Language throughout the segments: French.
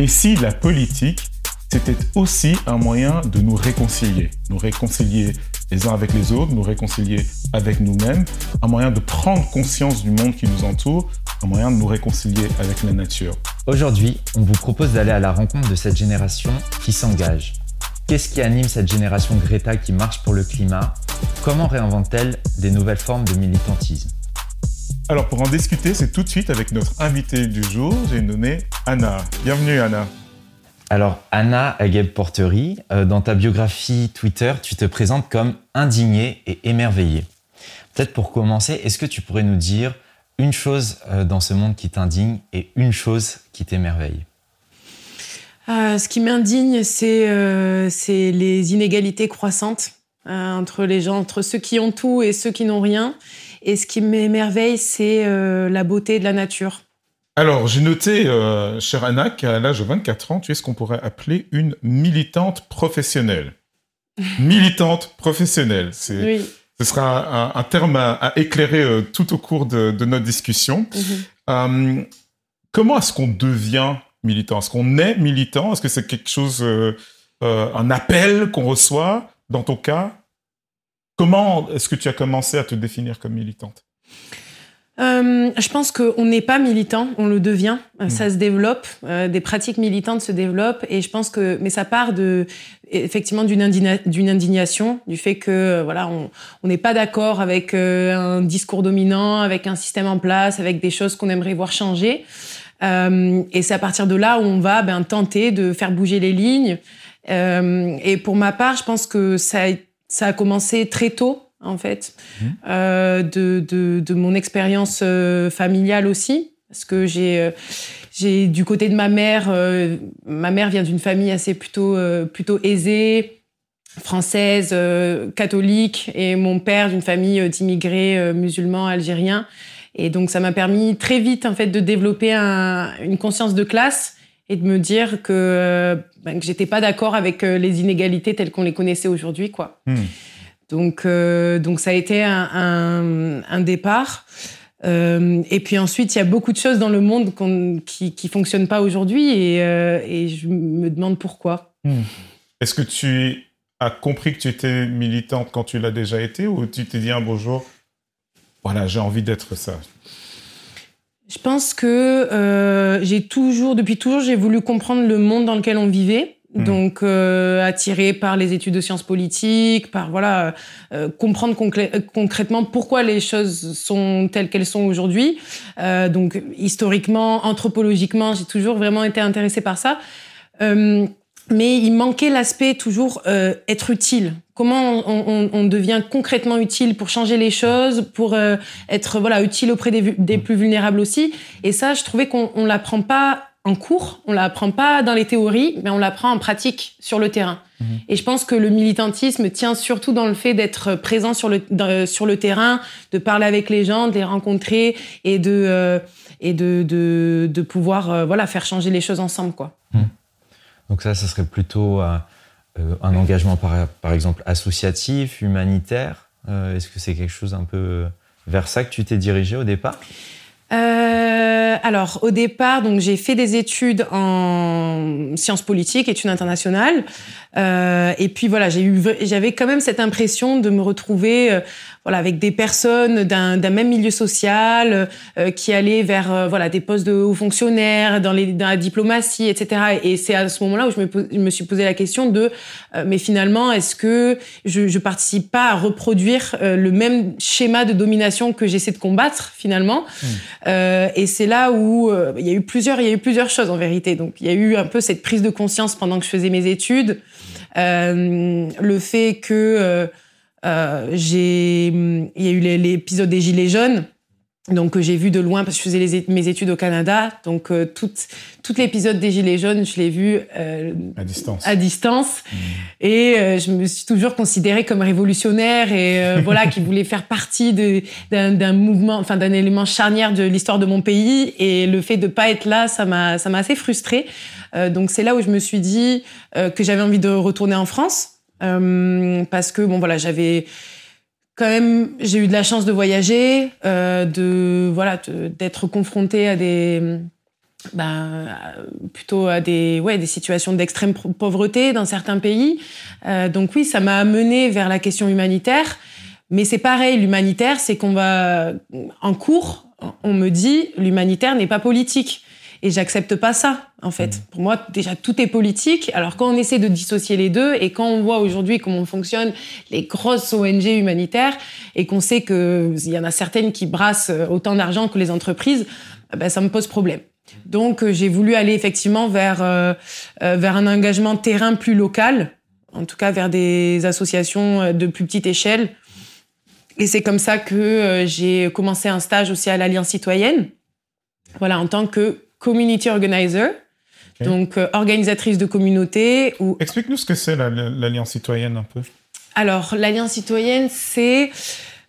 Et si la politique, c'était aussi un moyen de nous réconcilier, nous réconcilier les uns avec les autres, nous réconcilier avec nous-mêmes, un moyen de prendre conscience du monde qui nous entoure, un moyen de nous réconcilier avec la nature. Aujourd'hui, on vous propose d'aller à la rencontre de cette génération qui s'engage. Qu'est-ce qui anime cette génération Greta qui marche pour le climat? Comment réinvente-t-elle des nouvelles formes de militantisme? Alors pour en discuter, c'est tout de suite avec notre invitée du jour, j'ai nommé Anna. Bienvenue Anna. Alors Anna Ageb Portery, euh, dans ta biographie Twitter, tu te présentes comme indignée et émerveillée. Peut-être pour commencer, est-ce que tu pourrais nous dire une chose euh, dans ce monde qui t'indigne et une chose qui t'émerveille? Euh, ce qui m'indigne, c'est les inégalités croissantes entre les gens, entre ceux qui ont tout et ceux qui n'ont rien. Et ce qui m'émerveille, c'est la beauté de la nature. Alors, j'ai noté, euh, cher Anna, qu'à l'âge de 24 ans, tu es ce qu'on pourrait appeler une militante professionnelle. militante professionnelle. C'est, Ce sera un, terme à, éclairer euh, tout au cours de, notre discussion. Mhm. Euh, comment est-ce qu'on devient militant? Est-ce qu'on est militant? Est-ce que c'est quelque chose, un appel qu'on reçoit? Dans ton cas Comment est-ce que tu as commencé à te définir comme militante? Euh, je pense qu'on n'est pas militant, on le devient. Euh, ça mm. se développe, euh, des pratiques militantes se développent, et je pense que, mais ça part de effectivement d'une indignation, du fait que voilà, on n'est pas d'accord avec un discours dominant, avec un système en place, avec des choses qu'on aimerait voir changer. et c'est à partir de là où on va ben, tenter de faire bouger les lignes. et pour ma part, je pense que ça, ça a commencé très tôt en fait, mmh. euh, de, de, mon expérience euh, familiale aussi. Parce que j'ai, euh, j'ai du côté de ma mère, ma mère vient d'une famille assez plutôt, plutôt aisée, française, catholique, et mon père d'une famille d'immigrés musulmans algériens. Et donc ça m'a permis très vite en fait de développer une conscience de classe et de me dire que, ben, que j'étais pas d'accord avec les inégalités telles qu'on les connaissait aujourd'hui, quoi. Mmh. Donc, euh, donc ça a été un, un, départ. Euh, et puis ensuite, il y a beaucoup de choses dans le monde qui ne fonctionnent pas aujourd'hui et, euh, et, je me demande pourquoi. Hmm. Est-ce que tu as compris que tu étais militante quand tu l'as déjà été ou tu t'es dit un bonjour, voilà, j'ai envie d'être ça? Je pense que j'ai toujours, depuis toujours, j'ai voulu comprendre le monde dans lequel on vivait. Hmm. Donc euh, attiré par les études de sciences politiques, par voilà euh, comprendre concrètement pourquoi les choses sont telles qu'elles sont aujourd'hui. Euh, donc historiquement, anthropologiquement, j'ai toujours vraiment été intéressée par ça. Euh, mais il manquait l'aspect toujours euh, être utile. Comment on, on, devient concrètement utile pour changer les choses, pour être voilà utile auprès des, des, plus vulnérables aussi. Et ça, je trouvais qu'on on l'apprend pas en cours, on l'apprend pas dans les théories, mais on l'apprend en pratique sur le terrain. Mhm. Et je pense que le militantisme tient surtout dans le fait d'être présent sur le sur le terrain, de parler avec les gens, de les rencontrer et de euh, et de, de, de pouvoir euh, voilà faire changer les choses ensemble quoi. Mhm. Donc ça, ça serait plutôt euh, un engagement par exemple associatif, humanitaire. Est-ce que c'est quelque chose un peu vers ça que tu t'es dirigé au départ? Euh, alors, au départ, donc j'ai fait des études en sciences politiques, études internationales, euh, et puis voilà, j'ai eu, j'avais quand même cette impression de me retrouver euh, voilà, avec des personnes d'un même milieu social euh, qui allaient vers euh, voilà, des postes de hauts fonctionnaires, dans, les, dans la diplomatie, etc. Et c'est à ce moment-là où je me, je me, suis posé la question de, euh, mais finalement, est-ce que je ne participe pas à reproduire le même schéma de domination que j'essaie de combattre finalement? Mmh. Et c'est là où il y a eu plusieurs, il y a eu plusieurs choses en vérité. Donc il y a eu un peu cette prise de conscience pendant que je faisais mes études, le fait que euh, j'ai, il y a eu l'épisode des Gilets jaunes. Donc j'ai vu de loin parce que je faisais mes études au Canada. Donc euh, tout, l'épisode des Gilets jaunes, je l'ai vu euh, à distance. À distance. Mmh. Et euh, je me suis toujours considérée comme révolutionnaire et voilà qui voulait faire partie d'un mouvement, enfin d'un élément charnière de l'histoire de mon pays. Et le fait de pas être là, ça m'a ça m'a assez frustrée. Donc c'est là où je me suis dit que j'avais envie de retourner en France euh, parce que bon voilà, j'avais quand même j'ai eu de la chance de voyager, euh, de voilà, d'être confrontée à des ben, plutôt à des, ouais, des situations d'extrême pauvreté dans certains pays. donc oui, ça m'a amené vers la question humanitaire. Mais c'est pareil, l'humanitaire, c'est qu'on va en cours, on me dit l'humanitaire n'est pas politique. Et j'accepte pas ça, en fait. Mmh. Pour moi, déjà, tout est politique. Alors, quand on essaie de dissocier les deux, et quand on voit aujourd'hui comment fonctionnent les grosses ONG humanitaires, et qu'on sait qu'il y en a certaines qui brassent autant d'argent que les entreprises, eh ben, ça me pose problème. Donc, euh, j'ai voulu aller effectivement vers, euh, euh, vers un engagement terrain plus local, en tout cas vers des associations de plus petite échelle. Et c'est comme ça que j'ai commencé un stage aussi à l'Alliance citoyenne, voilà, en tant que community organizer, donc euh, organisatrice de communauté. Ou... Explique-nous ce que c'est l'Alliance citoyenne un peu. Alors, l'Alliance citoyenne, c'est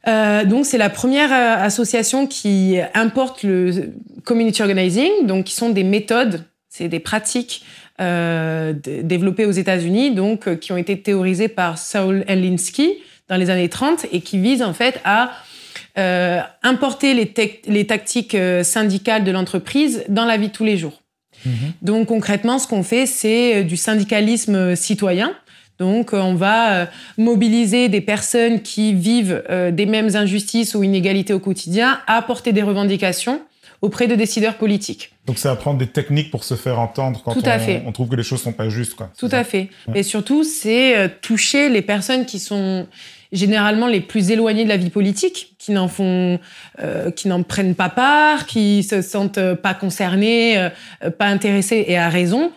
euh, donc c'est la première euh, association qui importe le community organizing, donc qui sont des méthodes, c'est des pratiques développées aux États-Unis, donc qui ont été théorisées par Saul Alinsky dans les années 30 et qui visent en fait à euh, importer les, les tactiques euh, syndicales de l'entreprise dans la vie de tous les jours. Mhm. Donc concrètement, ce qu'on fait, c'est euh, du syndicalisme citoyen. Donc on va mobiliser des personnes qui vivent des mêmes injustices ou inégalités au quotidien à apporter des revendications auprès de décideurs politiques. Donc c'est apprendre des techniques pour se faire entendre quand on, on, trouve que les choses sont pas justes. Quoi. Tout à fait. Et surtout, c'est toucher les personnes qui sont généralement les plus éloignés de la vie politique, qui n'en font, euh, qui n'en prennent pas part, qui se sentent pas concernés, euh, pas intéressés et à raison.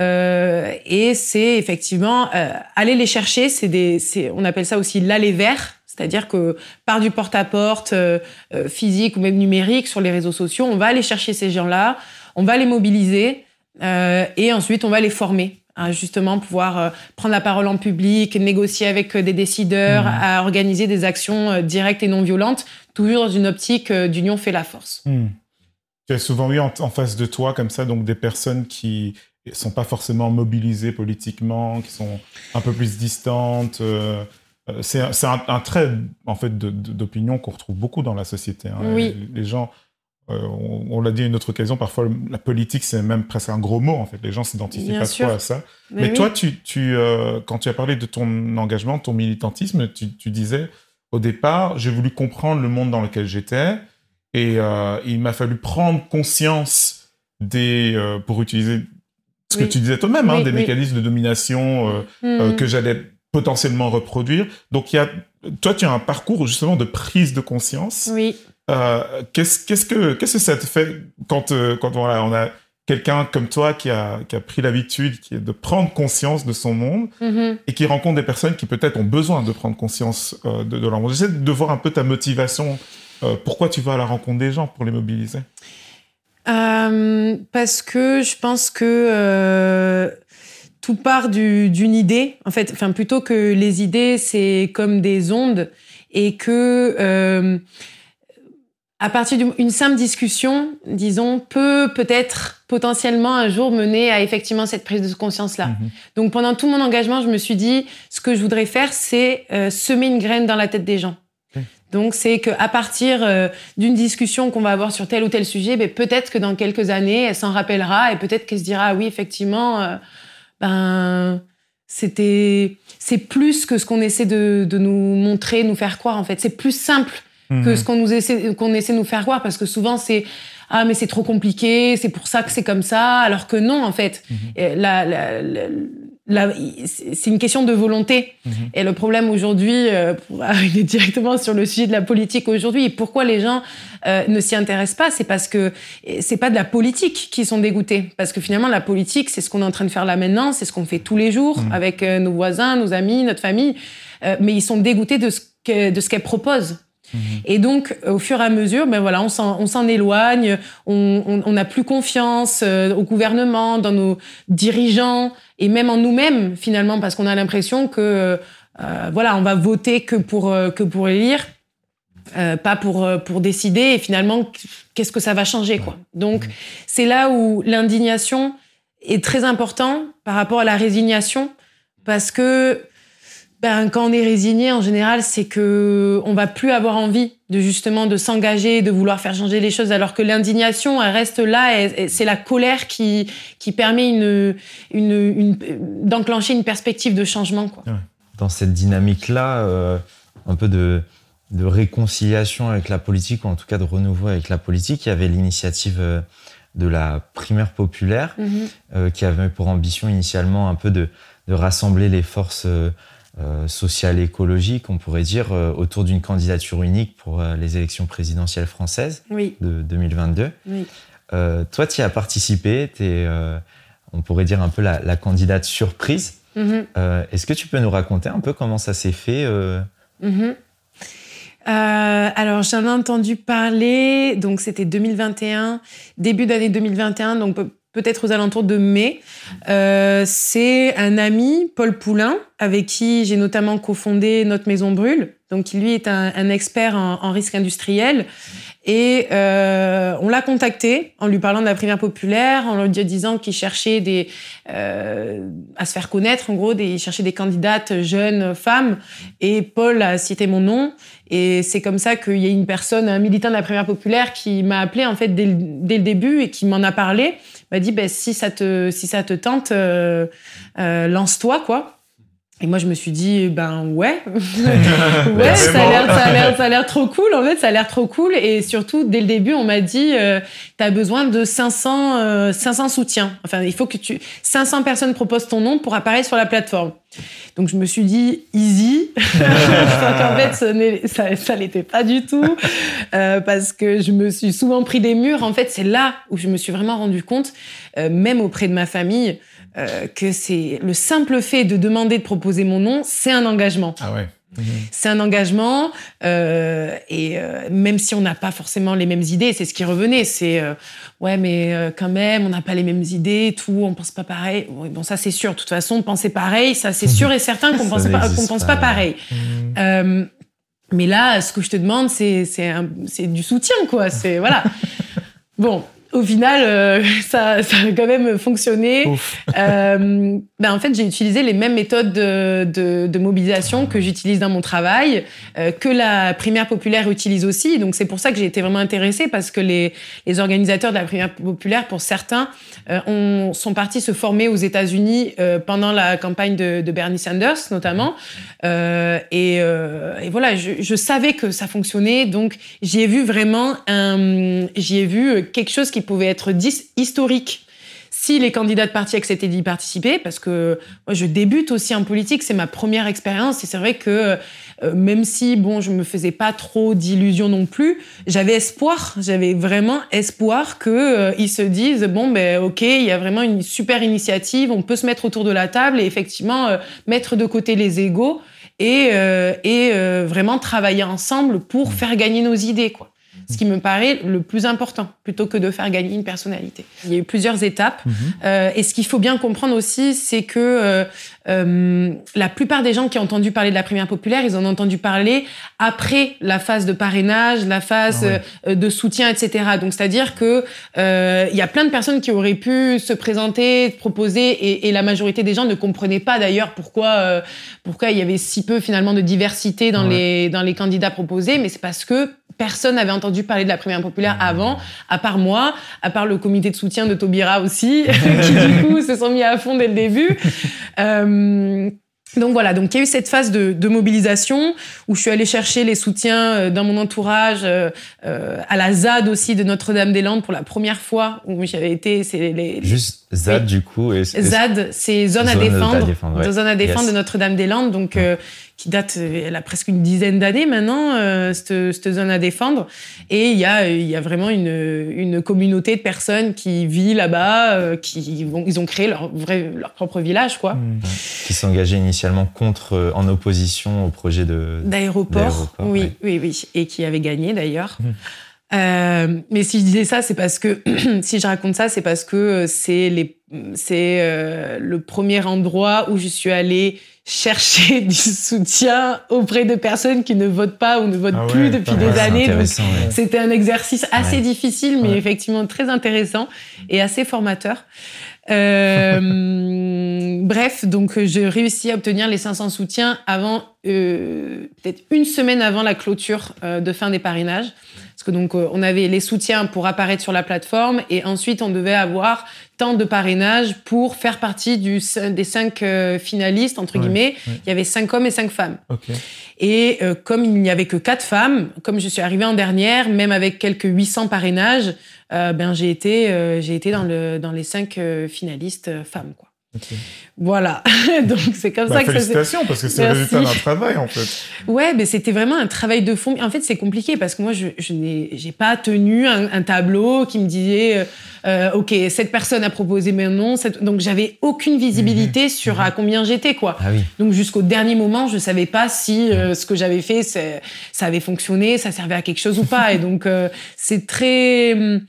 Euh, et c'est effectivement aller les chercher. C'est des, on appelle ça aussi l'aller vers, c'est-à-dire que par du porte-à-porte physique ou même numérique sur les réseaux sociaux, on va aller chercher ces gens-là, on va les mobiliser et ensuite on va les former à justement pouvoir euh, prendre la parole en public, négocier avec euh, des décideurs, mmh. à organiser des actions euh, directes et non violentes, toujours dans une optique d'union fait la force. Mmh. Tu as souvent eu en, face de toi comme ça donc des personnes qui sont pas forcément mobilisées politiquement, qui sont un peu plus distantes. c'est un, trait en fait d'opinion qu'on retrouve beaucoup dans la société. Hein. Oui. les gens euh, on, l'a dit à une autre occasion, parfois la politique c'est même presque un gros mot en fait. Les gens s'identifient pas trop à ça. Mais, toi, tu, euh, quand tu as parlé de ton engagement, ton militantisme, tu, disais au départ, j'ai voulu comprendre le monde dans lequel j'étais et euh, il m'a fallu prendre conscience des, pour utiliser ce que tu disais toi-même, hein, des mécanismes de domination hmm. que j'allais potentiellement reproduire. Donc il y a, toi, tu as un parcours justement de prise de conscience. Oui. Euh, qu'est-ce, qu'est-ce que qu'est-ce que ça te fait quand euh, quand voilà, on a quelqu'un comme toi qui a, qui a pris l'habitude qui est de prendre conscience de son monde mm-hmm. et qui rencontre des personnes qui peut-être ont besoin de prendre conscience euh, de, leur monde? J'essaie de voir un peu ta motivation. pourquoi tu vas à la rencontre des gens pour les mobiliser Parce que je pense que tout part d'une idée. En fait, enfin plutôt que les idées, c'est comme des ondes et que à partir d'une simple discussion, disons, peut peut-être potentiellement un jour mener à effectivement cette prise de conscience-là. Mhm. Donc pendant tout mon engagement, je me suis dit, ce que je voudrais faire, c'est euh, semer une graine dans la tête des gens. Donc c'est qu'à partir euh, d'une discussion qu'on va avoir sur tel ou tel sujet, ben, peut-être que dans quelques années, elle s'en rappellera et peut-être qu'elle se dira, ah oui, effectivement, euh, ben c'était c'est plus que ce qu'on essaie de, de nous montrer, nous faire croire en fait. C'est plus simple que mhm. ce qu'on nous essaie, qu'on essaie de nous faire croire, parce que souvent c'est ah mais c'est trop compliqué, c'est pour ça que c'est comme ça, alors que non en fait, mhm. la, la, la, c'est une question de volonté. Mhm. Et le problème aujourd'hui, euh, pour arriver directement sur le sujet de la politique aujourd'hui, pourquoi les gens euh, ne s'y intéressent pas, c'est parce que c'est pas de la politique qui sont dégoûtés, parce que finalement la politique, c'est ce qu'on est en train de faire là maintenant, c'est ce qu'on fait tous les jours avec euh, nos voisins, nos amis, notre famille, mais ils sont dégoûtés de ce de ce qu'elle propose. Mhm. Et donc, au fur et à mesure, ben voilà, on s'en éloigne, on n'a plus confiance euh, au gouvernement, dans nos dirigeants et même en nous-mêmes finalement, parce qu'on a l'impression que euh, voilà, on va voter que pour euh, que pour élire, pas pour pour décider. Et finalement, qu'est-ce que ça va changer quoi? Donc, mhm. c'est là où l'indignation est très important par rapport à la résignation, parce que ben, quand on est résigné, en général, c'est que on va plus avoir envie de justement de s'engager, de vouloir faire changer les choses, alors que l'indignation, elle reste là. Et, c'est la colère qui qui permet une, une, d'enclencher une perspective de changement. Quoi. Dans cette dynamique-là, euh, un peu de de réconciliation avec la politique, ou en tout cas de renouveau avec la politique, il y avait l'initiative euh, de la primaire populaire, mhm. euh, qui avait pour ambition initialement un peu de, de rassembler les forces euh, social écologique, on pourrait dire, euh, autour d'une candidature unique pour euh, les élections présidentielles françaises de 2022. toi, tu y as participé, es, on pourrait dire un peu la, candidate surprise. Mm-hmm. Est-ce que tu peux nous raconter un peu comment ça s'est fait mm-hmm. alors j'en ai entendu parler, donc c'était 2021, début d'année 2021, donc peut-être aux alentours de mai. Euh, c'est un ami, Paul Poulain, avec qui j'ai notamment cofondé Notre Maison Brûle. Donc, lui est un, expert en, risque industriel. Et euh, on l'a contacté en lui parlant de la primaire populaire, en lui disant qu'il cherchait des, euh, à se faire connaître, en gros, des, il cherchait des candidates jeunes femmes. Et Paul a cité mon nom. Et c'est comme ça qu'il y a une personne, un militant de la primaire populaire, qui m'a appelé en fait dès dès le début et qui m'en a parlé m'a dit ben, si ça te si ça te tente, euh, euh, lance-toi quoi. Et moi, je me suis dit, ben ouais, ouais, ça a l'air, ça a l'air, ça a l'air trop cool. En fait, ça a l'air trop cool. Et surtout, dès le début, on m'a dit, euh, tu as besoin de 500, 500 soutiens. Enfin, il faut que tu, 500 personnes proposent ton nom pour apparaître sur la plateforme. Donc, je me suis dit, easy. en fait, ça, ça l'était pas du tout. parce que je me suis souvent pris des murs. En fait, c'est là où je me suis vraiment rendu compte, même auprès de ma famille, euh, que c'est le simple fait de demander de proposer mon nom, c'est un engagement. Ah ouais. Mhm. C'est un engagement, euh, et euh, même si on n'a pas forcément les mêmes idées, c'est ce qui revenait, c'est ouais, mais quand même, on n'a pas les mêmes idées, tout, on pense pas pareil. Bon, ça c'est sûr. De toute façon, penser pareil, ça c'est sûr et certain qu'on pense pas, qu'on pense pas, pareil. Mhm. mais là, ce que je te demande, c'est c'est du soutien, quoi. C'est voilà. bon, au final, euh, ça, ça, a quand même fonctionné. Euh, ben en fait, j'ai utilisé les mêmes méthodes de, de, de mobilisation que j'utilise dans mon travail, euh, que la primaire populaire utilise aussi. Donc c'est pour ça que j'ai été vraiment intéressée parce que les, les organisateurs de la primaire populaire, pour certains, euh, ont, sont partis se former aux États-Unis euh, pendant la campagne de, de, Bernie Sanders, notamment. Et, et, voilà, je, je, savais que ça fonctionnait, donc j'y ai vu vraiment un, j'y ai vu quelque chose qui pouvait être historique si les candidats de parti acceptaient d'y participer, parce que moi je débute aussi en politique, c'est ma première expérience, et c'est vrai que euh, même si bon, je me faisais pas trop d'illusions non plus, j'avais espoir, j'avais vraiment espoir que euh, ils se disent bon ben ok, il y a vraiment une super initiative, on peut se mettre autour de la table et effectivement euh, mettre de côté les égaux et, et vraiment travailler ensemble pour mmh. faire gagner nos idées quoi ce qui me paraît le plus important, plutôt que de faire gagner une personnalité. Il y a eu plusieurs étapes, mhm. euh, et ce qu'il faut bien comprendre aussi, c'est que euh, euh, la plupart des gens qui ont entendu parler de la primaire populaire, ils en ont entendu parler après la phase de parrainage, la phase ah de soutien, etc. Donc, c'est-à-dire que il y a plein de personnes qui auraient pu se présenter, proposer, et, et la majorité des gens ne comprenaient pas d'ailleurs pourquoi pourquoi il y avait si peu finalement de diversité dans les dans les candidats proposés, mais c'est parce que personne n'avait entendu parler de la primaire populaire avant, à part moi, à part le comité de soutien de Taubira aussi, qui du coup se sont mis à fond dès le début. Euh, donc voilà, donc il y a eu cette phase de, de, mobilisation où je suis allée chercher les soutiens euh, dans mon entourage, euh, à la ZAD aussi de Notre-Dame-des-Landes pour la première fois où j'avais été. C'est les, Juste ZAD du coup. ZAD, c'est zone, à défendre, zone à défendre de Notre-Dame-des-Landes, donc qui date, elle a presque une dizaine d'années maintenant, euh, cette, cette, zone à défendre. Et il y a, il y a vraiment une, une communauté de personnes qui vit là-bas, euh, qui vont, ils ont créé leur, vrai, leur propre village, quoi. Mmh. Qui s'engageait initialement contre, euh, en opposition au projet de d'aéroport. Oui, oui, oui, et qui avait gagné d'ailleurs. Mmh. Euh, mais si je disais ça, c'est parce que si je raconte ça, c'est parce que c'est les c'est euh, le premier endroit où je suis allée chercher du soutien auprès de personnes qui ne votent pas ou ne votent ah plus depuis des années. C'était un exercice assez difficile, mais effectivement très intéressant et assez formateur. Euh, bref, donc j'ai réussi à obtenir les 500 soutiens avant, euh, peut-être une semaine avant la clôture euh, de fin des parrainages. Parce que donc on avait les soutiens pour apparaître sur la plateforme et ensuite on devait avoir tant de parrainages pour faire partie du, des cinq finalistes entre guillemets. Il y avait cinq hommes et cinq femmes. Et comme il n'y avait que quatre femmes, comme je suis arrivée en dernière, même avec quelques 800 parrainages, euh, ben j'ai été euh, j'ai été dans le dans les cinq euh, finalistes femmes quoi. Voilà, donc c'est comme bah, ça que félicitations parce que c'est le résultat d'un travail en fait. Ouais, mais c'était vraiment un travail de fond. En fait, c'est compliqué parce que moi, je, je n'ai j'ai pas tenu un, tableau qui me disait, ok, cette personne a proposé mais non, donc j'avais aucune visibilité mhm. sur à mhm. combien j'étais quoi. Ah donc jusqu'au dernier moment, je savais pas si ce que j'avais fait, ça avait fonctionné, ça servait à quelque chose ou pas. Et donc c'est très hum,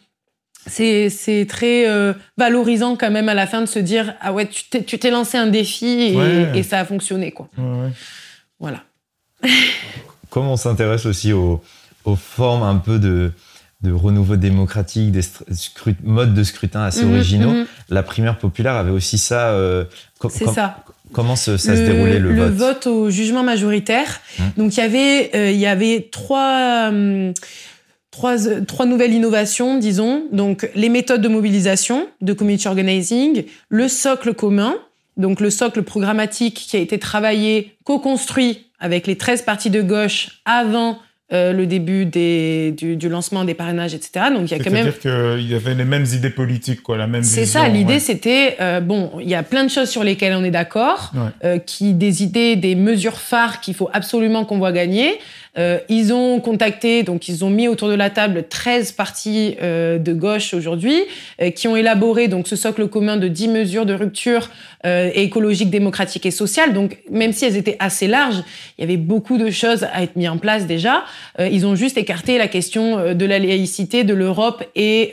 c'est très euh, valorisant quand même à la fin de se dire ah ouais tu t'es lancé un défi et, ça a fonctionné quoi. Voilà. Comme on s'intéresse aussi aux, formes un peu de, de renouveau démocratique, des modes de scrutin assez mhm, originaux, mhm. la primaire populaire avait aussi ça. Euh, c'est ça. Comment ça, se déroulait le, vote Le vote au jugement majoritaire. Hum. Donc il y avait euh, il y avait trois hum, trois, trois nouvelles innovations, disons. Donc, les méthodes de mobilisation, de community organizing, le socle commun, donc le socle programmatique qui a été travaillé, co-construit avec les 13 partis de gauche avant euh, le début des, du, du, lancement des parrainages, etc. Donc il y a quand même. C'est-à-dire qu'il y avait les mêmes idées politiques, quoi, la même. C'est ça. L'idée, c'était euh, bon, il y a plein de choses sur lesquelles on est d'accord, euh, qui des idées, des mesures phares qu'il faut absolument qu'on voit gagner. Euh, ils ont contacté, donc ils ont mis autour de la table 13 partis euh, de gauche aujourd'hui, euh, qui ont élaboré donc ce socle commun de 10 mesures de rupture écologique, démocratique et sociale. Donc même si elles étaient assez larges, il y avait beaucoup de choses à être mis en place déjà. ils ont juste écarté la question de la laïcité, de l'Europe et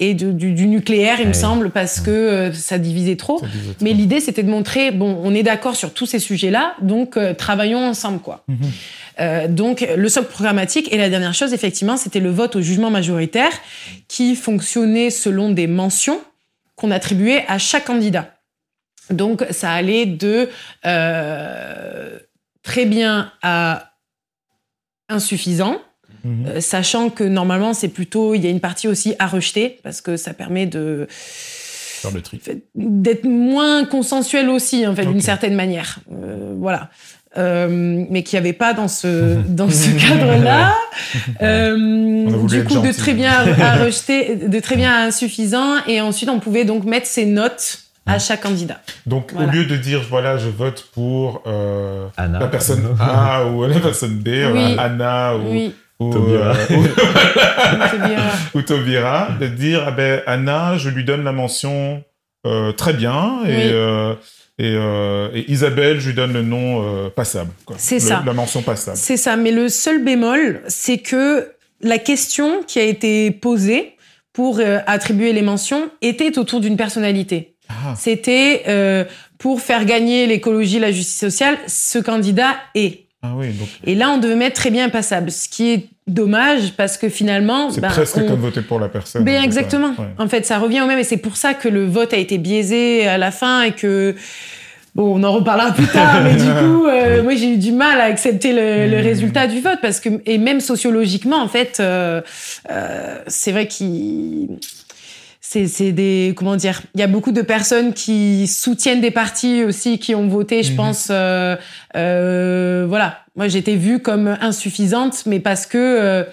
et du, du, nucléaire, il me semble, parce que euh, ça divisait trop. Mais l'idée, c'était de montrer, bon, on est d'accord sur tous ces sujets-là, donc euh, travaillons ensemble, quoi. Mhm. Euh, donc, le socle programmatique. Et la dernière chose, effectivement, c'était le vote au jugement majoritaire qui fonctionnait selon des mentions qu'on attribuait à chaque candidat. Donc, ça allait de très bien à insuffisant, Mhm. Euh, sachant que normalement, c'est plutôt, il y a une partie aussi à rejeter, parce que ça permet de d'être moins consensuel aussi, en fait, d'une certaine manière. Euh, voilà. Euh, mais qui n'y avait pas dans ce, dans ce cadre-là. du coup, de très bien à rejeter, de très bien à insuffisant. Et ensuite, on pouvait donc mettre ses notes à chaque candidat. Donc, au lieu de dire, voilà, je vote pour la personne A ou la personne B, Anna ou... Oui ou Tobira. ou, Tobira, de dire ah ben Anna, je lui donne la mention euh, très bien et, euh, et, euh, et, Isabelle, je lui donne le nom passable. C'est ça. La mention passable. C'est ça. Mais le seul bémol, c'est que la question qui a été posée pour attribuer les mentions était autour d'une personnalité. Ah. C'était pour faire gagner l'écologie, la justice sociale, ce candidat est. Ah oui, Et là, on devait mettre très bien passable, ce qui est dommage parce que finalement. C'est ben, presque comme voter pour la personne. Ben, exactement. En fait, ça revient au même et c'est pour ça que le vote a été biaisé à la fin et que. Bon, on en reparlera plus tard, mais du coup, euh, moi j'ai eu du mal à accepter le, mmh. résultat du vote parce que et même sociologiquement, en fait, euh, euh, c'est vrai qu'il c'est des comment dire il y a beaucoup de personnes qui soutiennent des partis aussi qui ont voté je mhm. pense euh, euh, voilà moi j'étais vue comme insuffisante mais parce que euh,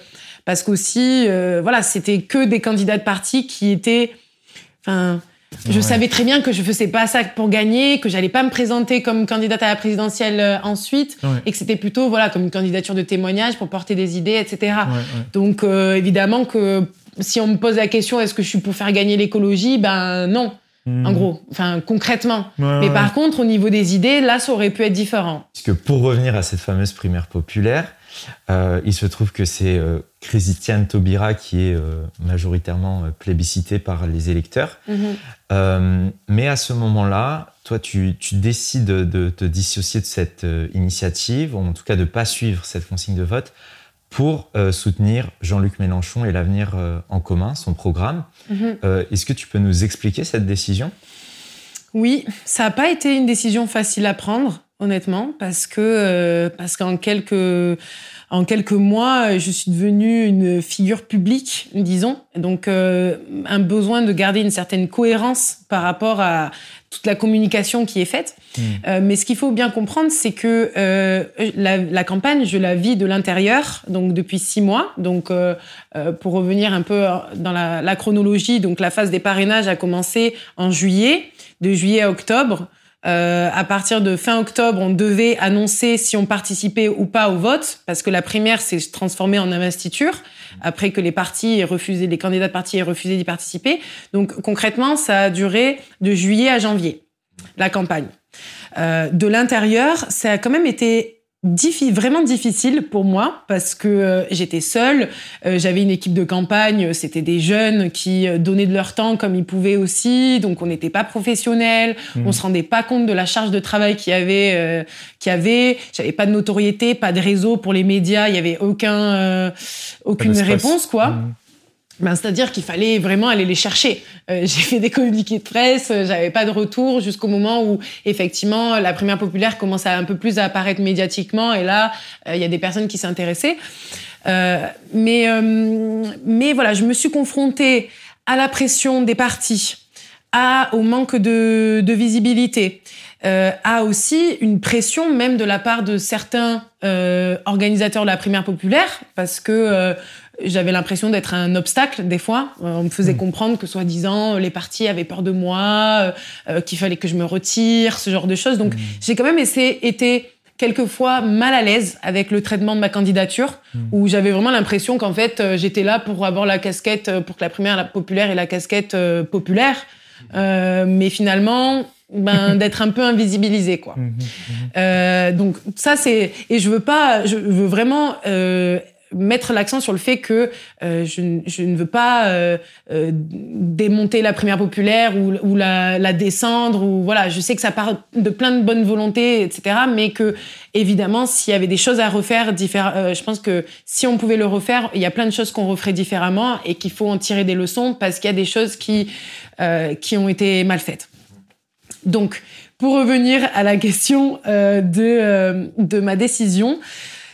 parce qu'aussi euh, voilà c'était que des candidats de partis qui étaient enfin je savais très bien que je faisais pas ça pour gagner, que j'allais pas me présenter comme candidate à la présidentielle ensuite, et que c'était plutôt voilà comme une candidature de témoignage pour porter des idées, etc. Donc évidemment que si on me pose la question est-ce que je suis pour faire gagner l'écologie, ben non. En hmm. gros, enfin concrètement. Mais par contre, au niveau des idées, là, ça aurait pu être différent. Parce que pour revenir à cette fameuse primaire populaire, il se trouve que c'est Christiane Taubira qui est majoritairement plébiscité par les électeurs. Mhm. mais à ce moment-là, toi, tu, décides de, te dissocier de cette initiative, ou en tout cas de ne pas suivre cette consigne de vote, pour soutenir Jean-Luc Mélenchon et l'avenir en commun, son programme. Mhm. Est-ce que tu peux nous expliquer cette décision? Oui, ça n'a pas été une décision facile à prendre, honnêtement, parce que euh, parce qu'en quelques en quelques mois, je suis devenue une figure publique, disons. Donc, euh, un besoin de garder une certaine cohérence par rapport à toute la communication qui est faite. Hmm. Euh, mais ce qu'il faut bien comprendre, c'est que la, campagne, je la vis de l'intérieur, donc depuis six mois. Donc, pour revenir un peu dans la, la, chronologie, donc la phase des parrainages a commencé en juillet de juillet à octobre. Euh, à partir de fin octobre, on devait annoncer si on participait ou pas au vote, parce que la primaire s'est transformée en investiture, après que les partis aient refusé, les candidats de partis aient refusé d'y participer. Donc concrètement, ça a duré de juillet à janvier, la campagne. Euh, de l'intérieur, ça a quand même été vraiment difficile pour moi parce que euh, j'étais seule, euh, j'avais une équipe de campagne, c'était des jeunes qui euh, donnaient de leur temps comme ils pouvaient aussi, donc on n'était pas professionnels, mmh. on se rendait pas compte de la charge de travail qu'il y avait, qu'il y avait. J'avais pas de notoriété, pas de réseau pour les médias, il y avait aucun, aucune réponse quoi. Mmh. Ben, C'est-à-dire qu'il fallait vraiment aller les chercher. Euh, j'ai fait des communiqués de presse, euh, j'avais pas de retour jusqu'au moment où effectivement la première populaire commence à un peu plus à apparaître médiatiquement et là euh, il y a des personnes qui s'intéressaient. mais mais voilà, je me suis confrontée à la pression des partis, au manque de, de visibilité, à aussi une pression même de la part de certains organisateurs de la primaire populaire parce que j'avais l'impression d'être un obstacle des fois. Euh, on me faisait hmm. comprendre que soi-disant les partis avaient peur de moi, euh, euh, qu'il fallait que je me retire, ce genre de choses. Donc hmm. j'ai quand même essayé, été quelquefois mal à l'aise avec le traitement de ma candidature, hmm. où j'avais vraiment l'impression qu'en fait j'étais là pour avoir la casquette, pour que la première la populaire et la casquette populaire, mais finalement ben, d'être un peu invisibilisé quoi. donc ça c'est et je veux pas, je veux vraiment mettre l'accent sur le fait que euh, je, je, ne veux pas euh, euh, démonter la primaire populaire ou, ou la, la, descendre ou voilà je sais que ça part de plein de bonnes volontés etc mais que évidemment s'il y avait des choses à refaire euh, je pense que si on pouvait le refaire il y a plein de choses qu'on referait différemment et qu'il faut en tirer des leçons parce qu'il y a des choses qui euh, qui ont été mal faites. Donc pour revenir à la question de de ma décision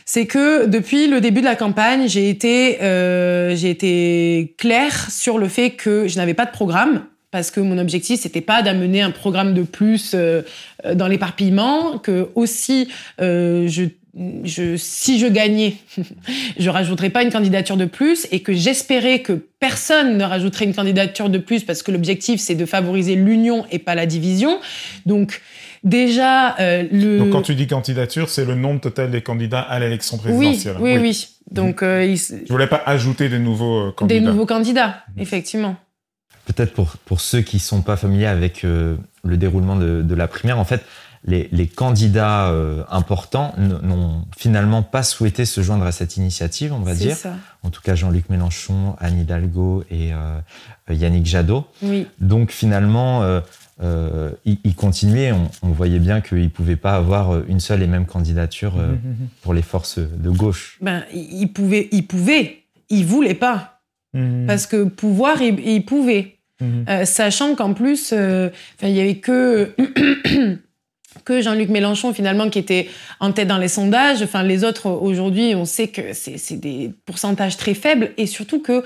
c'est que depuis le début de la campagne, j'ai été, euh, été claire sur le fait que je n'avais pas de programme parce que mon objectif c'était pas d'amener un programme de plus euh, dans l'éparpillement, que aussi euh, je je, si je gagnais, je rajouterais pas une candidature de plus et que j'espérais que personne ne rajouterait une candidature de plus parce que l'objectif c'est de favoriser l'union et pas la division. Donc Déjà, euh, le... Donc quand tu dis candidature, c'est le nombre total des candidats à l'élection présidentielle. Oui, oui, oui. Donc, euh, Je voulais pas ajouter des nouveaux euh, candidats. Des nouveaux candidats, effectivement. Peut-être pour, pour ceux qui sont pas familiers avec euh, le déroulement de, de, la primaire, en fait, les, les candidats importants n'ont finalement pas souhaité se joindre à cette initiative, on va dire. Ça. En tout cas, Jean-Luc Mélenchon, Anne Hidalgo et Yannick Jadot. Oui. Donc finalement euh, il, continuait. On, voyait bien qu'il ne pouvait pas avoir une seule et même candidature euh, pour les forces de gauche. Ben, il pouvait, il pouvait, il voulait pas, mhm. parce que pouvoir, il, pouvait, mhm. euh, sachant qu'en plus, il y avait que que Jean-Luc Mélenchon finalement qui était en tête dans les sondages. Enfin, les autres aujourd'hui, on sait que c'est des pourcentages très faibles et surtout que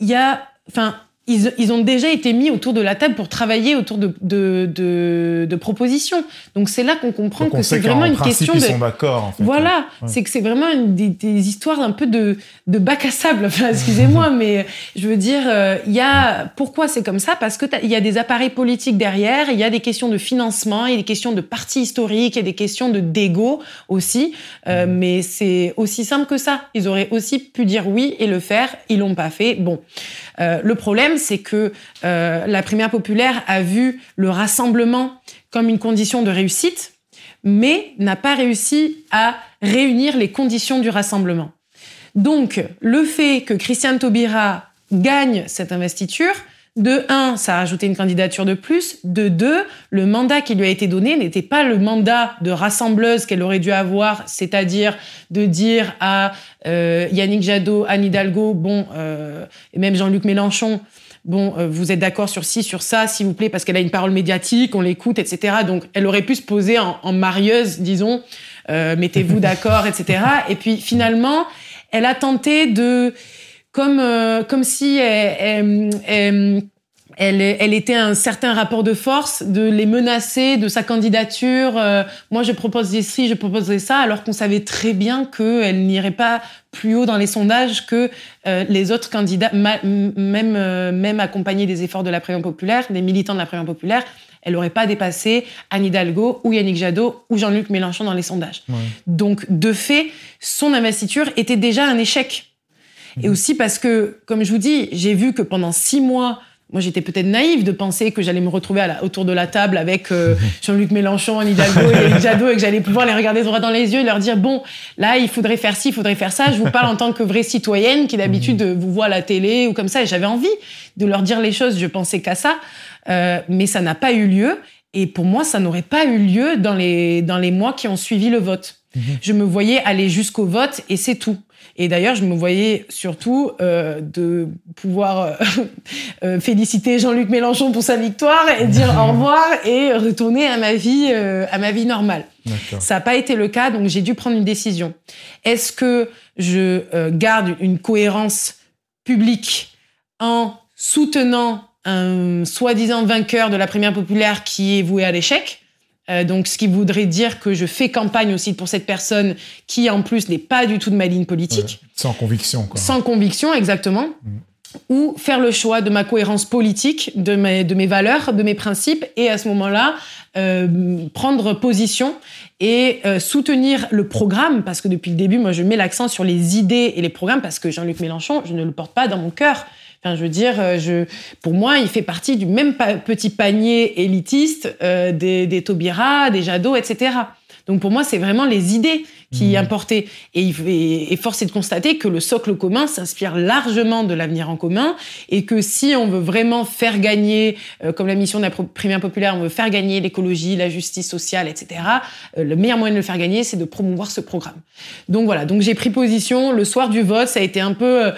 il y a, enfin, ils, ils, ont déjà été mis autour de la table pour travailler autour de, de, de, de propositions. Donc c'est là qu'on comprend que c'est vraiment une question de. Ils sont d'accord. En fait. Voilà, c'est que c'est vraiment une, des, des, histoires un peu de, de bac à sable. Enfin, excusez-moi, mais je veux dire, euh, il y a pourquoi c'est comme ça? Parce que il y a des appareils politiques derrière, il y a des questions de financement, il y a des questions de parti historique, il y a des questions de dégo aussi. Euh, mm. Mais c'est aussi simple que ça. Ils auraient aussi pu dire oui et le faire. Ils l'ont pas fait. Bon, euh, le problème c'est que euh, la primaire populaire a vu le rassemblement comme une condition de réussite, mais n'a pas réussi à réunir les conditions du rassemblement. Donc, le fait que Christiane Taubira gagne cette investiture, de un, ça a rajouté une candidature de plus. De deux, le mandat qui lui a été donné n'était pas le mandat de rassembleuse qu'elle aurait dû avoir, c'est-à-dire de dire à euh, Yannick Jadot, Anne Hidalgo, bon, euh, et même Jean-Luc Mélenchon, bon, euh, vous êtes d'accord sur ci, sur ça, s'il vous plaît, parce qu'elle a une parole médiatique, on l'écoute, etc. Donc, elle aurait pu se poser en, en marieuse, disons, mettez-vous d'accord, etc. Et puis, finalement, elle a tenté de comme, euh, comme si elle, elle, elle, était un certain rapport de force, de les menacer de sa candidature. Euh, moi, je propose ici, je proposerai ça, alors qu'on savait très bien qu'elle n'irait pas plus haut dans les sondages que euh, les autres candidats, même, même accompagnés des efforts de la Prévention populaire, des militants de la Prévention populaire, elle n'aurait pas dépassé Anne Hidalgo ou Yannick Jadot ou Jean-Luc Mélenchon dans les sondages. Donc, de fait, son investiture était déjà un échec. Et aussi parce que, comme je vous dis, j'ai vu que pendant six mois, moi, j'étais peut-être naïve de penser que j'allais me retrouver à autour de la table avec euh, Jean-Luc Mélenchon, Anne Hidalgo et Jadot et que j'allais pouvoir les regarder droit dans les yeux et leur dire bon, là, il faudrait faire ci, il faudrait faire ça. Je vous parle en tant que vraie citoyenne qui d'habitude mmh. vous voit à la télé ou comme ça. Et j'avais envie de leur dire les choses. Je pensais qu'à ça, euh, mais ça n'a pas eu lieu. Et pour moi, ça n'aurait pas eu lieu dans les dans les mois qui ont suivi le vote. Mmh. Je me voyais aller jusqu'au vote et c'est tout. Et d'ailleurs, je me voyais surtout euh, de pouvoir euh, euh, féliciter Jean-Luc Mélenchon pour sa victoire et dire au revoir et retourner à ma vie, à ma vie normale. Ça n'a pas été le cas, donc j'ai dû prendre une décision. Est-ce que je garde une cohérence publique en soutenant un soi-disant vainqueur de la première populaire qui est voué à l'échec? Euh, donc, ce qui voudrait dire que je fais campagne aussi pour cette personne qui, en plus, n'est pas du tout de ma ligne politique. sans conviction, quoi. Sans conviction, exactement. Mm. Ou faire le choix de ma cohérence politique, de mes, de mes valeurs, de mes principes, et à ce moment-là, euh, prendre position et euh, soutenir le programme, parce que depuis le début, moi, je mets l'accent sur les idées et les programmes, parce que Jean-Luc Mélenchon, je ne le porte pas dans mon cœur je veux dire, euh, je, pour moi, il fait partie du même petit panier élitiste euh, des, des Taubira, des Jadot, etc. Donc pour moi, c'est vraiment les idées qui mmh. importaient. Et, et, force est de constater que le socle commun s'inspire largement de l'avenir en commun et que si on veut vraiment faire gagner, euh, comme la mission de la primaire populaire, on veut faire gagner l'écologie, la justice sociale, etc., le meilleur moyen de le faire gagner, c'est de promouvoir ce programme. Donc voilà, donc j'ai pris position. Le soir du vote, ça a été un peu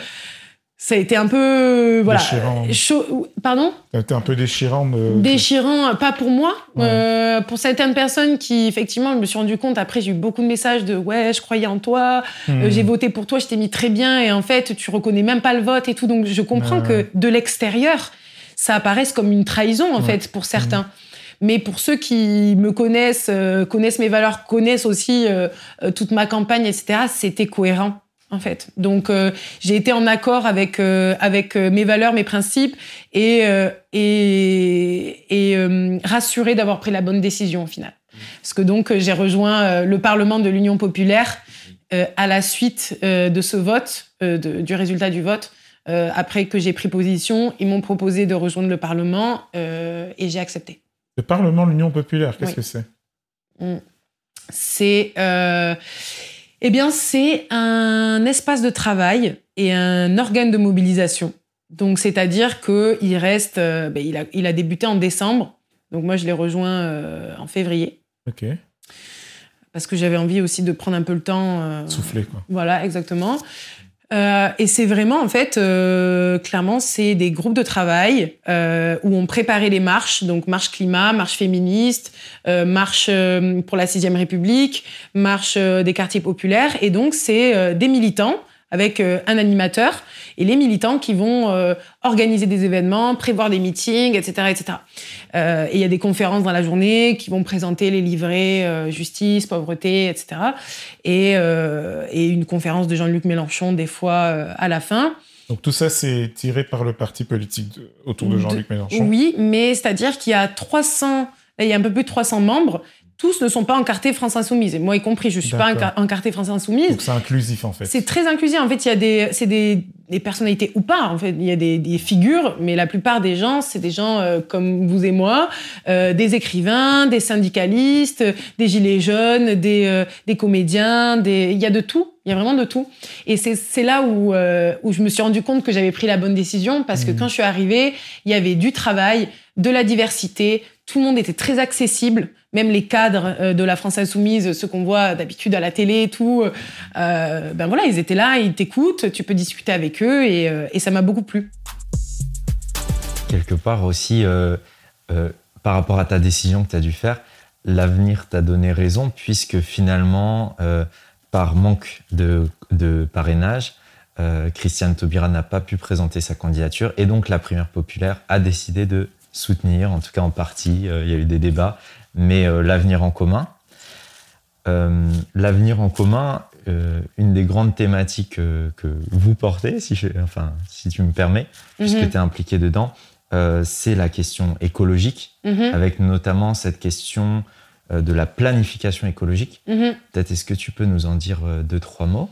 ça a été un peu voilà déchirant. pardon? Ça a été un peu déchirant déchirant pas pour moi euh, pour certaines personnes qui effectivement je me suis rendu compte après j'ai eu beaucoup de messages de ouais je croyais en toi euh, hmm. j'ai voté pour toi je t'ai mis très bien et en fait tu reconnais même pas le vote et tout donc je comprends que de l'extérieur ça apparaisse comme une trahison en fait pour certains hmm. Mais pour ceux qui me connaissent, euh, connaissent mes valeurs, connaissent aussi toute ma campagne, etc., c'était cohérent en fait. Donc euh, j'ai été en accord avec euh, avec euh, mes valeurs, mes principes et et, et rassurée d'avoir pris la bonne décision au final. Parce que donc j'ai rejoint le Parlement de l'Union populaire à la suite de ce vote, du résultat du vote. après que j'ai pris position, ils m'ont proposé de rejoindre le Parlement et j'ai accepté. Le Parlement de l'Union populaire, qu'est-ce que c'est? Mmh. C'est eh bien, c'est un espace de travail et un organe de mobilisation. Donc, c'est-à-dire qu'il reste, euh, ben, il, a, il, a, débuté en décembre. Donc, moi, je l'ai rejoint euh, en février. OK. Parce que j'avais envie aussi de prendre un peu le temps. Euh, Souffler, quoi. Voilà, exactement. Euh, et c'est vraiment, en fait, euh, clairement, c'est des groupes de travail euh, où on préparait les marches, donc marche climat, marche féministe, euh, marche euh, pour la sixième République, marche des quartiers populaires. Et donc, c'est des militants avec euh, un animateur et les militants qui vont euh, organiser des événements, prévoir des meetings, etc. etc. Euh, et il y a des conférences dans la journée qui vont présenter les livrets justice, pauvreté, etc. Et, et une conférence de Jean-Luc Mélenchon des fois à la fin. Donc tout ça, c'est tiré par le parti politique autour de Jean-Luc Mélenchon. Oui, mais c'est-à-dire qu'il y a 300, il y a un peu plus de 300 membres tous ne sont pas encartés France Insoumise. Et moi y compris, je suis pas encarté France Insoumise. Donc c'est inclusif en fait. C'est très inclusif. En fait, il y a des, c'est des, des personnalités ou pas. En fait, il y a des, figures, mais la plupart des gens, c'est des gens euh, comme vous et moi, euh, des écrivains, des syndicalistes, des gilets jaunes, des, euh, des comédiens, des... il y a de tout. Il y a vraiment de tout. Et c'est là où, où je me suis rendu compte que j'avais pris la bonne décision parce que mmh. quand je suis arrivée, il y avait du travail, de la diversité, tout le monde était très accessible même les cadres euh, de la France insoumise, ceux qu'on voit d'habitude à la télé et tout, euh, ben voilà, ils étaient là, ils t'écoutent, tu peux discuter avec eux et, euh, ça m'a beaucoup plu. Quelque part aussi, par rapport à ta décision que tu as dû faire, l'avenir t'a donné raison puisque finalement, par manque de parrainage, Christiane Taubira n'a pas pu présenter sa candidature et donc la primaire populaire a décidé de soutenir, en tout cas en partie, il y a eu des débats, mais euh, l'avenir en commun. Euh, l'avenir en commun, euh, une des grandes thématiques que vous portez, si, enfin, si tu me permets, puisque mhm. tu es impliqué dedans, c'est la question écologique, mhm. avec notamment cette question de la planification écologique. Mhm. Peut-être est-ce que tu peux nous en dire deux, trois mots?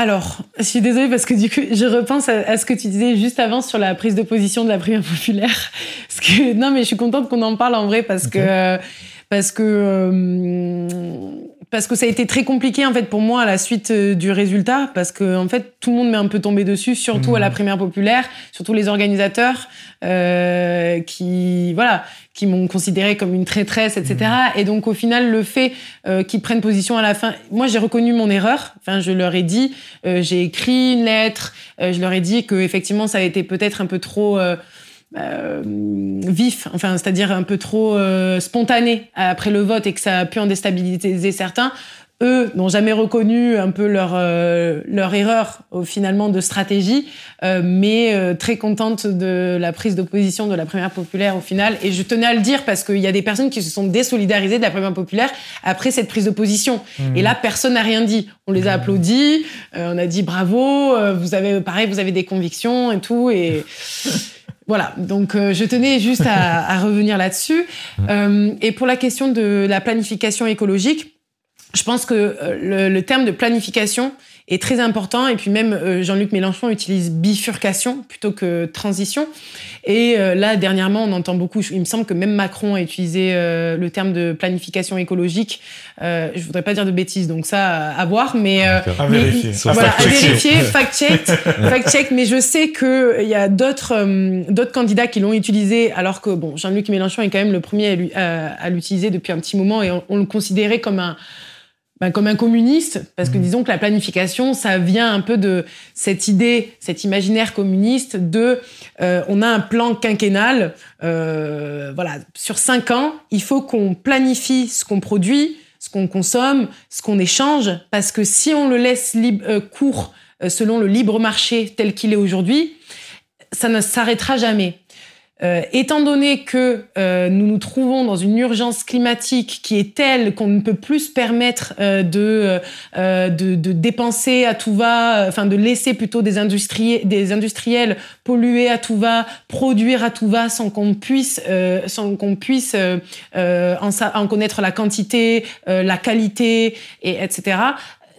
Alors, je suis désolée parce que du coup, je repense à, ce que tu disais juste avant sur la prise de position de la primaire populaire. Parce que non, mais je suis contente qu'on en parle en vrai parce que parce que euh, parce que ça a été très compliqué en fait pour moi à la suite euh, du résultat parce que en fait tout le monde m'est un peu tombé dessus surtout à la mmh. primaire populaire surtout les organisateurs euh, qui voilà qui m'ont considéré comme une traîtresse etc mmh. et donc au final le fait euh, qu'ils prennent position à la fin moi j'ai reconnu mon erreur enfin je leur ai dit euh, j'ai écrit une lettre euh, je leur ai dit que effectivement ça a été peut-être un peu trop euh, vif, enfin, c'est-à-dire un peu trop euh, spontané après le vote et que ça a pu en déstabiliser certains, eux n'ont jamais reconnu un peu leur euh, leur erreur finalement de stratégie, mais très contente de la prise d'opposition de la première populaire au final. Et je tenais à le dire parce qu'il y a des personnes qui se sont désolidarisées de la première populaire après cette prise d'opposition. Mmh. Et là, personne n'a rien dit. On les a mmh. applaudis, on a dit bravo, vous avez pareil, vous avez des convictions et tout et Voilà, donc euh, je tenais juste à, revenir là-dessus. Euh, et pour la question de la planification écologique, je pense que euh, le, terme de planification est très important. Et puis même euh, Jean-Luc Mélenchon utilise bifurcation plutôt que transition. Et euh, là, dernièrement, on entend beaucoup, il me semble que même Macron a utilisé le terme de planification écologique. Euh, je voudrais pas dire de bêtises, donc ça, à voir. Mais, à vérifier. voilà, à vérifier, fact-check. fact-check. Mais je sais qu'il y a d'autres d'autres candidats qui l'ont utilisé, alors que bon, Jean-Luc Mélenchon est quand même le premier à l'utiliser depuis un petit moment et on le considérait comme un ben, comme un communiste, parce que mmh. disons que la planification, ça vient un peu de cette idée, cet imaginaire communiste de euh, on a un plan quinquennal, euh, voilà, sur cinq ans, il faut qu'on planifie ce qu'on produit, ce qu'on consomme, ce qu'on échange, parce que si on le laisse libre, euh, court euh, selon le libre marché tel qu'il est aujourd'hui, ça ne s'arrêtera jamais. Euh, étant donné que euh, nous nous trouvons dans une urgence climatique qui est telle qu'on ne peut plus se permettre euh, de, de, de, dépenser à tout va, enfin de laisser plutôt des, des industriels polluer à tout va, produire à tout va sans qu'on puisse, sans qu'on puisse en, en, connaître la quantité, la qualité, et etc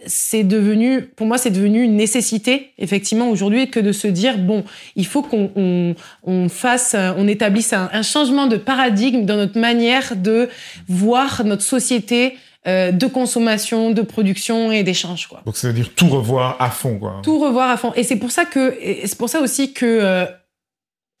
c'est devenu, pour moi, c'est devenu une nécessité, effectivement, aujourd'hui, que de se dire, bon, il faut qu'on on, fasse, on établisse un, changement de paradigme dans notre manière de voir notre société euh, de consommation, de production et d'échange, quoi. Donc, ça veut dire tout revoir à fond, quoi. Tout revoir à fond. Et c'est pour ça que, c'est pour ça aussi que euh,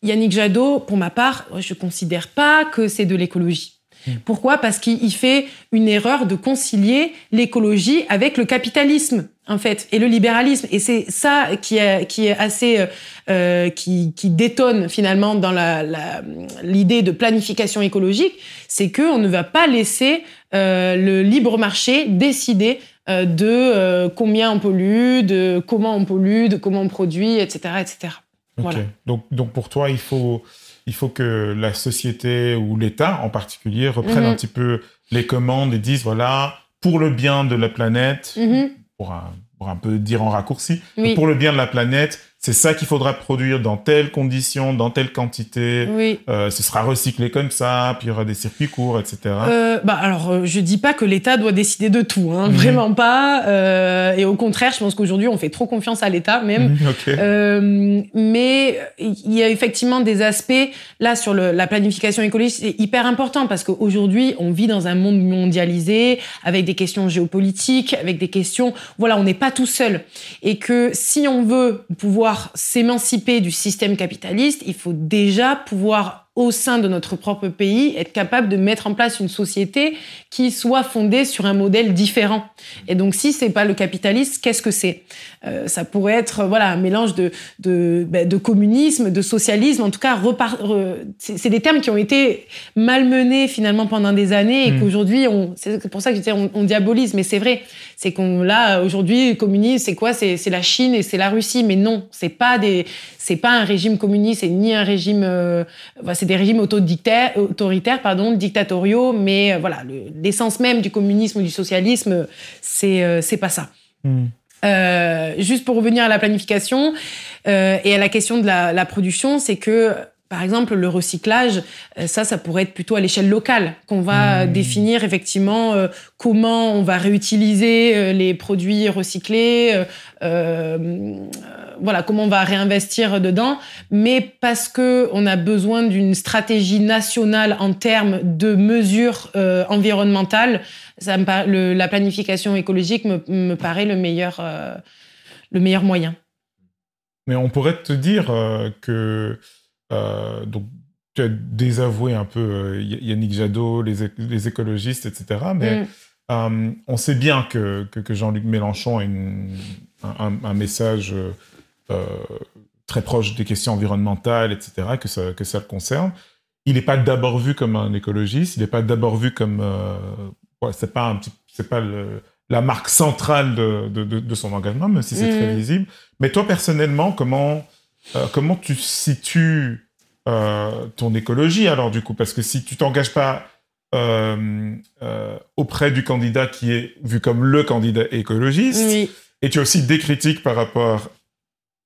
Yannick Jadot, pour ma part, je considère pas que c'est de l'écologie. Mm. Pourquoi? Parce qu'il fait une erreur de concilier l'écologie avec le capitalisme, en fait, et le libéralisme. Et c'est ça qui est, qui est assez, euh, euh qui, qui, détonne finalement dans l'idée la, de planification écologique, c'est que on ne va pas laisser euh, le libre marché décider euh, de combien on pollue, de comment on pollue, de comment on produit, etc., etc. Voilà. Donc, donc pour toi, il faut il faut que la société ou l'État en particulier reprenne un mhm. petit peu les commandes et disent voilà, pour le bien de la planète, mhm. pour, un, pour, un, peu dire en raccourci, pour le bien de la planète, c'est ça qu'il faudra produire dans telles conditions, dans telle quantité. Oui. Euh, ce sera recyclé comme ça, puis il y aura des circuits courts, etc. Euh, bah alors, euh, je dis pas que l'État doit décider de tout, hein, vraiment pas. Euh, et au contraire, je pense qu'aujourd'hui, on fait trop confiance à l'État même. Okay. Euh, mais il y a effectivement des aspects là sur le, la planification écologique, c'est hyper important parce qu'aujourd'hui, on vit dans un monde mondialisé avec des questions géopolitiques, avec des questions. Voilà, on n'est pas tout seul, et que si on veut pouvoir s'émanciper du système capitaliste, il faut déjà pouvoir au sein de notre propre pays, être capable de mettre en place une société qui soit fondée sur un modèle différent. Et donc, si c'est pas le capitalisme, qu'est-ce que c'est? Euh, Ça pourrait être voilà un mélange de de, ben, de communisme, de socialisme. En tout cas, c'est des termes qui ont été malmenés finalement pendant des années et mmh. qu'aujourd'hui, on c'est pour ça que je disais on, on diabolise. Mais c'est vrai, c'est qu'on là aujourd'hui, le communisme, c'est quoi? C'est la Chine et c'est la Russie. Mais non, c'est pas des c'est pas un régime communiste, c'est ni un régime, euh, c'est des régimes autoritaires, pardon, dictatoriaux, mais euh, voilà, l'essence même du communisme ou du socialisme, c'est euh, c'est pas ça. Hmm. juste pour revenir à la planification et à la question de la, la production, c'est que par exemple, le recyclage, euh, ça, ça pourrait être plutôt à l'échelle locale qu'on va mmh. définir effectivement euh, comment on va réutiliser euh, les produits recyclés, voilà, comment on va réinvestir dedans. Mais parce que on a besoin d'une stratégie nationale en termes de mesures environnementales, ça me la planification écologique me, me paraît le meilleur, le meilleur moyen. Mais on pourrait te dire que euh, donc, tu as désavoué un peu euh, Yannick Jadot, les, les, écologistes, etc. Mais mm. euh, on sait bien que, que, Jean-Luc Mélenchon a une, un, message très proche des questions environnementales, etc., que ça, que ça le concerne. Il n'est pas d'abord vu comme un écologiste, il n'est pas d'abord vu comme... Ouais, c'est pas, un petit, c'est pas le, la marque centrale de, de, de, son engagement, même si c'est très mm. visible. Mais toi, personnellement, comment euh, comment tu situes euh, ton écologie alors du coup? Parce que si tu t'engages pas euh, auprès du candidat qui est vu comme le candidat écologiste, et tu as aussi des critiques par rapport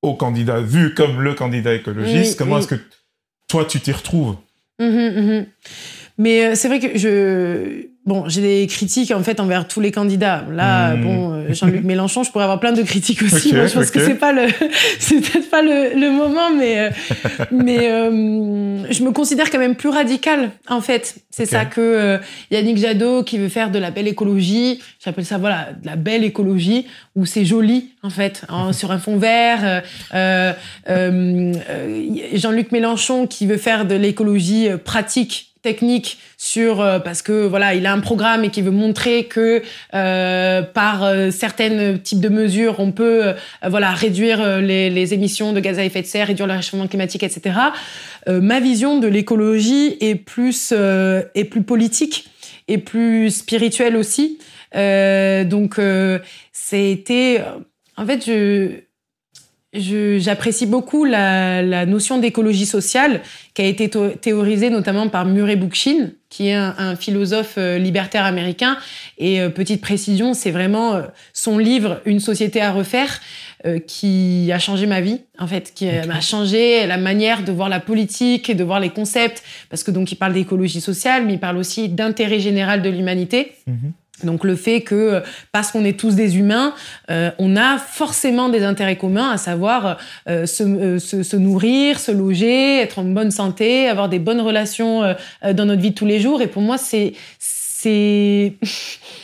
au candidat vu comme le candidat écologiste, comment est-ce que toi tu t'y retrouves? Mmh mmh Mais c'est vrai que je Bon, j'ai des critiques en fait envers tous les candidats. Là, hmm. bon, euh, Jean-Luc Mélenchon, je pourrais avoir plein de critiques aussi. je pense que c'est pas le, c'est peut-être pas le, le, moment, mais euh, mais euh, je me considère quand même plus radical en fait. C'est ça que Yannick Jadot qui veut faire de la belle écologie. J'appelle ça voilà de la belle écologie où c'est joli en fait hein, sur un fond vert. Jean-Luc Mélenchon qui veut faire de l'écologie pratique technique sur euh, parce que voilà il a un programme et qui veut montrer que euh, par euh, certains types de mesures on peut voilà réduire les, les, émissions de gaz à effet de serre réduire le réchauffement climatique etc ma vision de l'écologie est plus est plus politique et plus spirituelle aussi. Donc c'était en fait je J'apprécie beaucoup la, la notion d'écologie sociale qui a été théorisée notamment par Murray Bookchin, qui est un, un philosophe euh, libertaire américain. Et euh, petite précision, c'est vraiment euh, son livre Une société à refaire qui a changé ma vie, en fait, qui m'a changé la manière de voir la politique et de voir les concepts, parce que donc il parle d'écologie sociale, mais il parle aussi d'intérêt général de l'humanité. Mm-hmm. Donc le fait que parce qu'on est tous des humains, euh, on a forcément des intérêts communs, à savoir euh, se, euh, se, se, nourrir, se loger, être en bonne santé, avoir des bonnes relations dans notre vie de tous les jours. Et pour moi, c'est c'est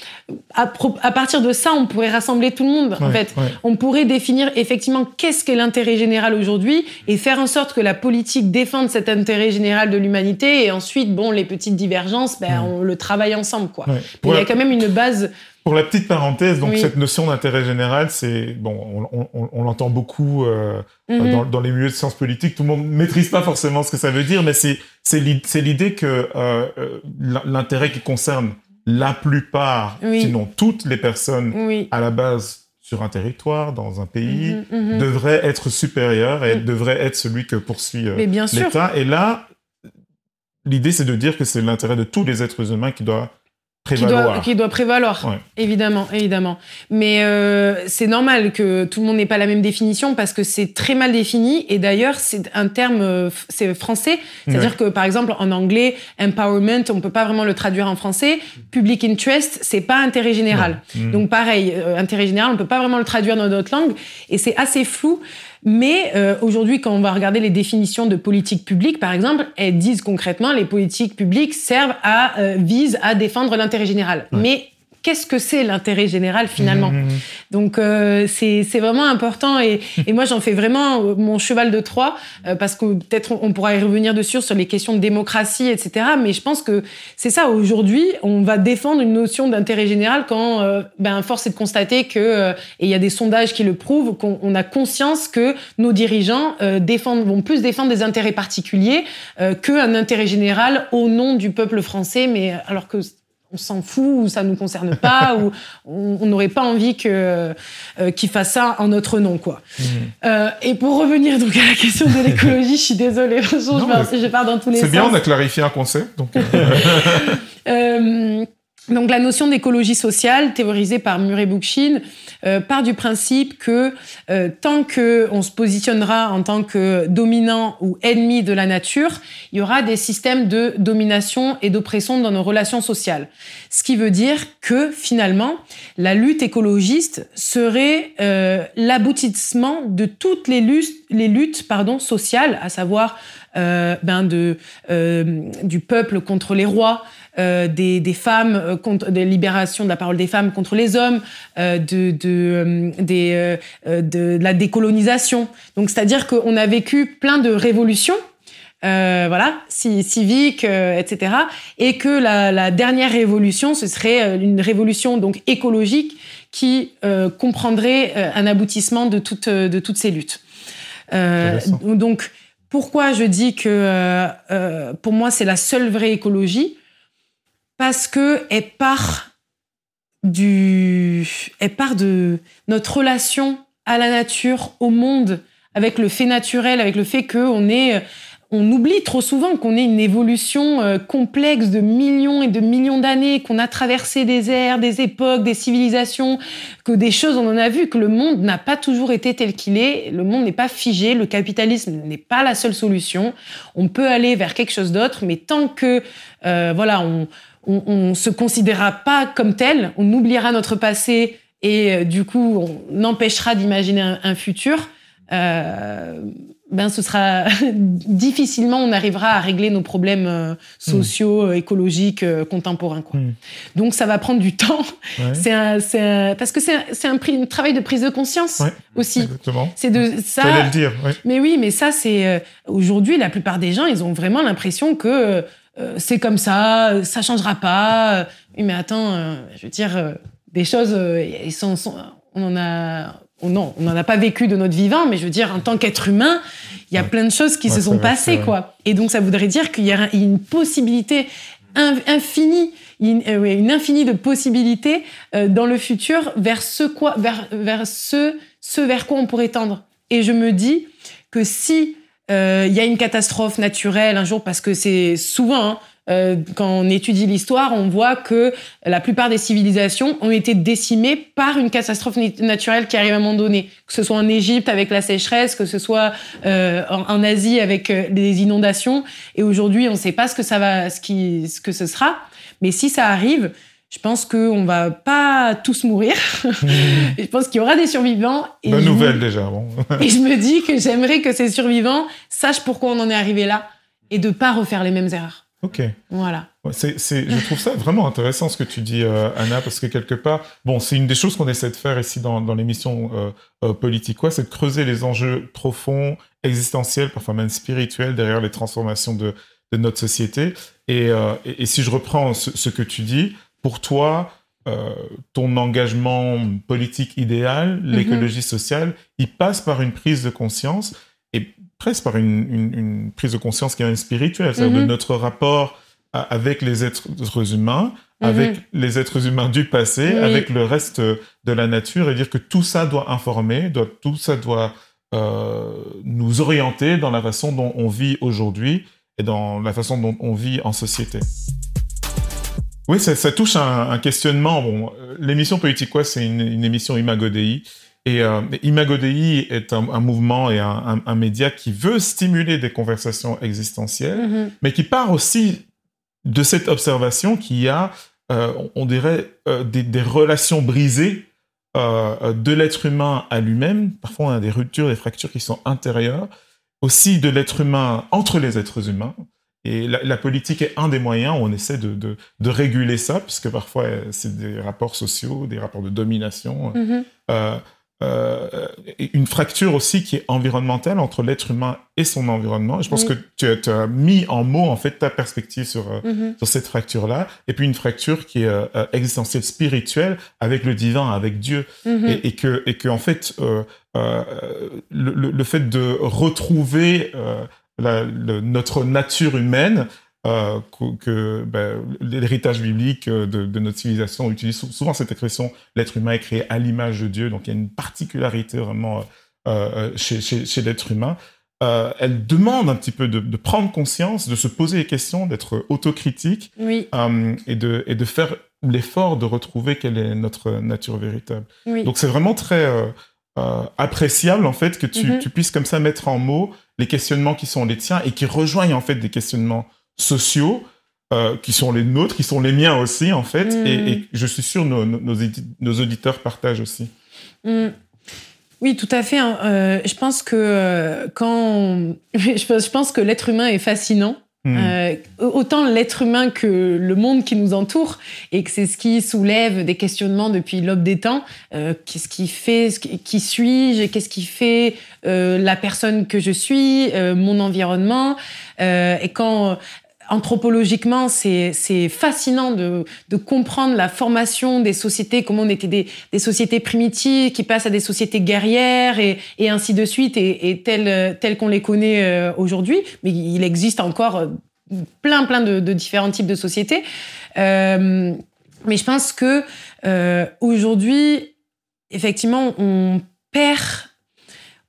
à, partir de ça, on pourrait rassembler tout le monde. en fait, on pourrait définir effectivement qu'est-ce qu'est l'intérêt général aujourd'hui et faire en sorte que la politique défende cet intérêt général de l'humanité. Et ensuite, bon, les petites divergences, ben, on le travaille ensemble, quoi. Il y a quand même une base. Pour la petite parenthèse, donc cette notion d'intérêt général, c'est bon, on, l'entend beaucoup euh, mhm. dans, les milieux de sciences politiques. Tout le monde maîtrise pas forcément ce que ça veut dire, mais c'est l'idée que euh, euh, l'intérêt qui concerne la plupart, sinon toutes les personnes à la base sur un territoire, dans un pays, mhm, mhm. devraient être supérieures et mhm. devraient être celui que poursuit euh, l'État. Et là, l'idée, c'est de dire que c'est l'intérêt de tous les êtres humains qui doit qui doit, prévaloir, évidemment, évidemment. Mais euh, c'est normal que tout le monde n'ait pas la même définition parce que c'est très mal défini. Et d'ailleurs, c'est un terme, euh, c'est français. C'est-à-dire que, par exemple, en anglais, empowerment, on peut pas vraiment le traduire en français. Public interest, c'est pas intérêt général. Mm. Donc, pareil, euh, intérêt général, on peut pas vraiment le traduire dans d'autres langues. Et c'est assez flou. Mais euh, aujourd'hui, quand on va regarder les définitions de politique publique, par exemple, elles disent concrètement les politiques publiques servent à euh, visent à défendre l'intérêt général. Mais qu'est-ce que c'est l'intérêt général finalement mmh. Donc euh, c'est vraiment important et, et moi j'en fais vraiment euh, mon cheval de Troie euh, parce que peut-être on, pourra y revenir dessus sur les questions de démocratie, etc. Mais je pense que c'est ça aujourd'hui, on va défendre une notion d'intérêt général quand euh, ben, force est de constater que euh, et il y a des sondages qui le prouvent qu'on a conscience que nos dirigeants défendent vont plus défendre des intérêts particuliers qu'un intérêt général au nom du peuple français, mais alors que on s'en fout ou ça nous concerne pas ou on n'aurait pas envie que euh, qu'ils fassent ça en notre nom quoi. Mmh. Euh, et pour revenir donc à la question de l'écologie, je suis désolée, je, je, pars dans tous les sens. C'est bien, on a clarifié un concept donc. donc la notion d'écologie sociale, théorisée par Murray Bookchin, euh, part du principe que euh, tant que on se positionnera en tant que dominant ou ennemi de la nature, il y aura des systèmes de domination et d'oppression dans nos relations sociales. Ce qui veut dire que finalement, la lutte écologiste serait euh, l'aboutissement de toutes les luttes, les luttes pardon, sociales, à savoir euh, ben de, euh, du peuple contre les rois, euh, des, des, femmes euh, contre des libérations de la parole des femmes contre les hommes, euh, de, de, des, de, la décolonisation. Donc c'est-à-dire qu'on a vécu plein de révolutions. Voilà, civiques, etc. Et que la, la, dernière révolution, ce serait une révolution donc écologique qui comprendrait un aboutissement de toutes de toutes ces luttes. donc pourquoi je dis que pour moi c'est la seule vraie écologie? Parce que elle part du, elle part de notre relation à la nature, au monde, avec le fait naturel, avec le fait qu'on est, on oublie trop souvent qu'on est une évolution euh, complexe de millions et de millions d'années, qu'on a traversé des ères, des époques, des civilisations, que des choses, on en a vu, que le monde n'a pas toujours été tel qu'il est, le monde n'est pas figé, le capitalisme n'est pas la seule solution. On peut aller vers quelque chose d'autre, mais tant que, euh, voilà, on, on, ne se considérera pas comme tel, on oubliera notre passé et euh, du coup on empêchera d'imaginer un, futur. Euh, ben ce sera difficilement on arrivera à régler nos problèmes euh, sociaux, écologiques, contemporains. Quoi. Hmm. Donc ça va prendre du temps. C'est un, parce que c'est un, un, travail de prise de conscience aussi. C'est de ça. le dire. Mais oui, mais ça c'est aujourd'hui la plupart des gens ils ont vraiment l'impression que euh, c'est comme ça, ça changera pas. Oui, mais attends, euh, je veux dire, euh, des choses, ils sont, on en a, oh non, on n'en a pas vécu de notre vivant, mais je veux dire, en tant qu'être humain, il y a plein de choses qui se sont passées, quoi. Et donc, ça voudrait dire qu'il y a une possibilité infinie, une, une, infinie de possibilités dans le futur vers ce quoi, vers, vers ce, ce vers quoi on pourrait tendre. Et je me dis que si euh, il y a une catastrophe naturelle un jour parce que c'est souvent hein, euh, quand on étudie l'histoire, on voit que la plupart des civilisations ont été décimées par une catastrophe naturelle qui arrive à un moment donné, que ce soit en Égypte avec la sécheresse, que ce soit euh, en, Asie avec les inondations. Et aujourd'hui, on ne sait pas ce que ça va, ce qui, ce que ce sera. Mais si ça arrive, je pense qu'on va pas tous mourir. je pense qu'il y aura des survivants. Et Bonne nouvelle déjà. Bon. et je me dis que j'aimerais que ces survivants sachent pourquoi on en est arrivé là et de pas refaire les mêmes erreurs. Ok. Voilà. C'est, je trouve ça vraiment intéressant ce que tu dis, euh, Anna, parce que quelque part, bon, c'est une des choses qu'on essaie de faire ici dans, dans l'émission euh, euh politique, quoi, c'est de creuser les enjeux profonds, existentiels, parfois même spirituels derrière les transformations de, de notre société. Et, et, et, si je reprends ce, ce que tu dis, pour toi, euh, ton engagement politique idéal, mhm. l'écologie sociale, il passe par une prise de conscience et presque par une, prise de conscience qui est même spirituelle, c'est-à-dire de mhm. notre rapport avec les êtres humains, mhm. avec les êtres humains du passé, avec le reste de la nature, et dire que tout ça doit informer, doit, tout ça doit euh, nous orienter dans la façon dont on vit aujourd'hui et dans la façon dont on vit en société. Oui, ça, touche un, un questionnement. Bon, l'émission Politique quoi, c'est une, émission Imago Dei. Et euh, Imago Dei est un, mouvement et un, média qui veut stimuler des conversations existentielles, mm-hmm. mais qui part aussi de cette observation qu'il y a, euh, on dirait, euh, des, relations brisées euh, de l'être humain à lui-même. Parfois, on a des ruptures, des fractures qui sont intérieures. Aussi de l'être humain entre les êtres humains. Et la, politique est un des moyens où on essaie de, de, réguler ça, puisque parfois c'est des rapports sociaux, des rapports de domination. Mm-hmm euh, une fracture aussi qui est environnementale entre l'être humain et son environnement. je pense que tu as, mis en mots en fait ta perspective sur, euh, mm-hmm. sur cette fracture-là. Et puis une fracture qui est euh, existentielle, spirituelle avec le divin, avec Dieu. Mm-hmm. et, et, que, et que en fait, euh, le, le, fait de retrouver la, notre nature humaine euh, que, ben, l'héritage biblique euh, de, notre civilisation utilise souvent cette expression l'être humain est créé à l'image de Dieu. Donc il y a une particularité vraiment euh, chez, chez, l'être humain. elle demande un petit peu de, prendre conscience, de se poser des questions, d'être autocritique oui. et, de, et de faire l'effort de retrouver quelle est notre nature véritable. Donc c'est vraiment très appréciable en fait que tu, mm-hmm. tu, puisses comme ça mettre en mots les questionnements qui sont les tiens et qui rejoignent en fait des questionnements sociaux euh, qui sont les nôtres, qui sont les miens aussi, en fait. Et, mm. je suis sûr nos, nos, auditeurs partagent aussi. Mm. Oui, tout à fait. Hein. Euh, je pense que euh, quand je pense que l'être humain est fascinant. Mm. autant l'être humain que le monde qui nous entoure, et que c'est ce qui soulève des questionnements depuis l'aube des temps. qu'est-ce qui fait, qui suis-je, qu'est-ce qui fait la personne que je suis, mon environnement. et quand anthropologiquement, c'est fascinant de, de, comprendre la formation des sociétés, comment on était des, des, sociétés primitives qui passent à des sociétés guerrières et, et ainsi de suite, et, et telles, qu'on les connaît euh, aujourd'hui. Mais il existe encore euh, plein, plein de, différents types de sociétés. Euh, mais je pense que aujourd'hui, effectivement, on perd,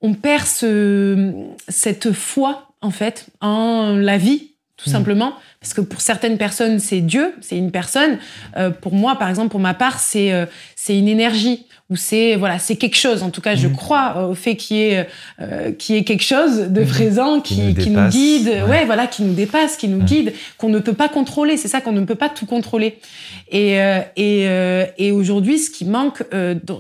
on perd ce, cette foi en fait en la vie tout simplement. Parce que pour certaines personnes, c'est Dieu, c'est une personne. Euh, pour moi, par exemple, pour ma part, c'est euh, c'est une énergie ou c'est voilà, c'est quelque chose. En tout cas, je mm. crois au fait qu'il y ait euh, qu'il y ait quelque chose de mm. présent qui, qui, nous, guide, ouais. voilà, qui nous dépasse, qui nous guide, qu'on ne peut pas contrôler. C'est ça qu'on ne peut pas tout contrôler. Et et et aujourd'hui, ce qui manque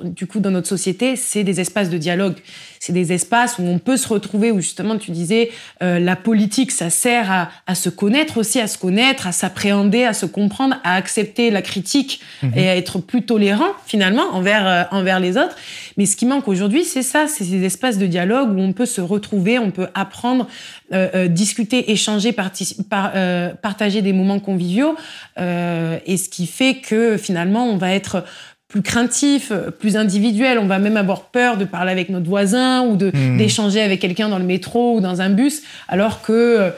du coup dans notre société, c'est des espaces de dialogue c'est des espaces où on peut se retrouver, où justement tu disais, euh, la politique, ça sert à, à, se connaître aussi, à se connaître, à s'appréhender, à se comprendre, à accepter la critique mhm. et à être plus tolérant finalement envers, euh, envers les autres. Mais ce qui manque aujourd'hui, c'est ça, c'est ces espaces de dialogue où on peut se retrouver, on peut apprendre, euh, euh discuter, échanger, par, partager des moments conviviaux. et ce qui fait que finalement, on va être plus craintif, plus individuel. On va même avoir peur de parler avec notre voisin ou de hmm. d'échanger avec quelqu'un dans le métro ou dans un bus, alors que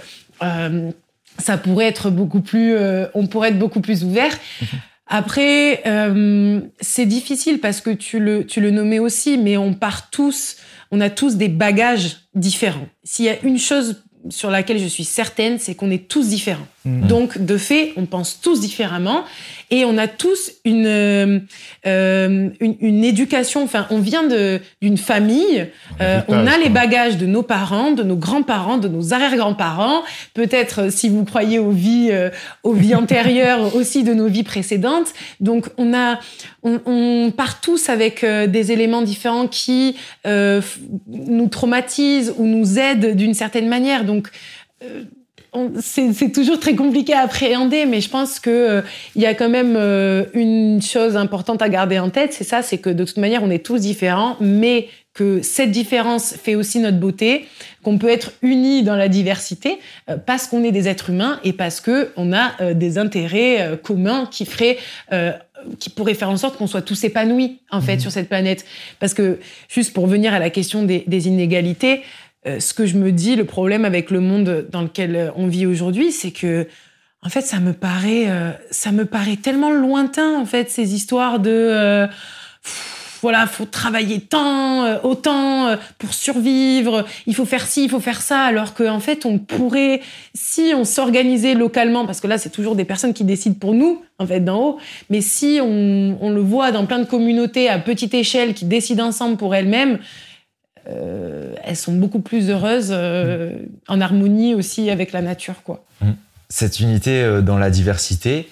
euh, ça pourrait être beaucoup plus, euh, on pourrait être beaucoup plus ouvert. Après, euh, c'est difficile parce que tu le, tu le nommais aussi, mais on part tous, on a tous des bagages différents. S'il y a une chose sur laquelle je suis certaine, c'est qu'on est tous différents. Mmh. Donc, de fait, on pense tous différemment et on a tous une, euh, une, une, éducation. Enfin, on vient d'une famille, euh, on a les bagages de nos parents, de nos grands-parents, de nos arrière-grands-parents, peut-être, euh, si vous croyez aux vies, aux vies antérieures, aussi de nos vies précédentes. Donc, on, a, on, on part tous avec des éléments différents qui nous traumatisent ou nous aident d'une certaine manière. Donc, c'est toujours très compliqué à appréhender, mais je pense que euh, y a quand même euh, une chose importante à garder en tête, c'est ça, c'est que de toute manière, on est tous différents, mais que cette différence fait aussi notre beauté, qu'on peut être unis dans la diversité euh, parce qu'on est des êtres humains et parce que on a des intérêts communs qui feraient qui pourraient faire en sorte qu'on soit tous épanouis en fait mmh. sur cette planète. Parce que juste pour revenir à la question des, des inégalités, euh, ce que je me dis, le problème avec le monde dans lequel euh, on vit aujourd'hui, c'est que, en fait, ça me paraît, euh, ça me paraît tellement lointain, en fait, ces histoires de voilà, faut travailler tant, autant pour survivre, il faut faire ci, il faut faire ça, alors qu'en en fait, on pourrait, si on s'organisait localement, parce que là, c'est toujours des personnes qui décident pour nous, en fait, d'en haut, mais si on, on, le voit dans plein de communautés à petite échelle qui décident ensemble pour elles-mêmes, euh, elles sont beaucoup plus heureuses, euh, en harmonie aussi avec la nature, quoi. Mmh. Cette unité dans la diversité,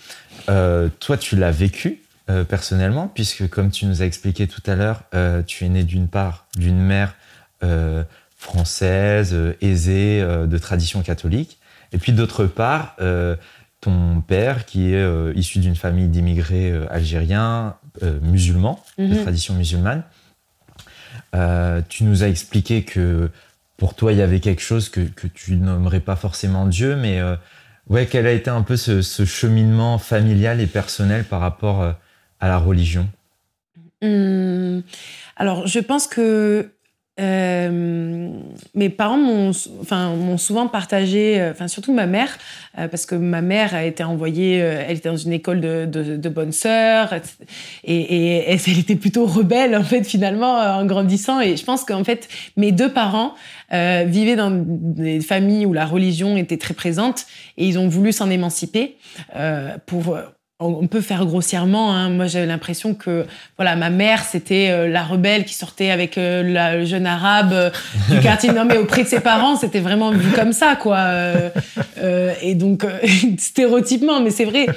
toi, tu l'as vécu euh, personnellement, puisque comme tu nous as expliqué tout à l'heure, euh, tu es né d'une part d'une mère euh, française, aisée, de tradition catholique, et puis d'autre part, ton père qui est issu d'une famille d'immigrés algériens, musulmans, de mhm. tradition musulmane. Tu nous as expliqué que pour toi, il y avait quelque chose que, tu nommerais pas forcément Dieu, mais ouais, quel a été un peu ce, cheminement familial et personnel par rapport à la religion? Hum, Alors, je pense que euh, mes parents m'ont enfin, souvent partagé, euh, enfin, surtout ma mère, euh, parce que ma mère a été envoyée, elle était dans une école de, de, bonnes sœurs, et, et, elle était plutôt rebelle, en fait, finalement, en grandissant. Et je pense qu'en fait, mes deux parents vivaient dans des familles où la religion était très présente, et ils ont voulu s'en émanciper pour on peut faire grossièrement. Hein. Moi, j'avais l'impression que voilà, ma mère, c'était euh, la rebelle qui sortait avec euh, le jeune arabe euh, du quartier. Non, mais auprès de ses parents, c'était vraiment vu comme ça, quoi. et donc, stéréotypement, mais c'est vrai.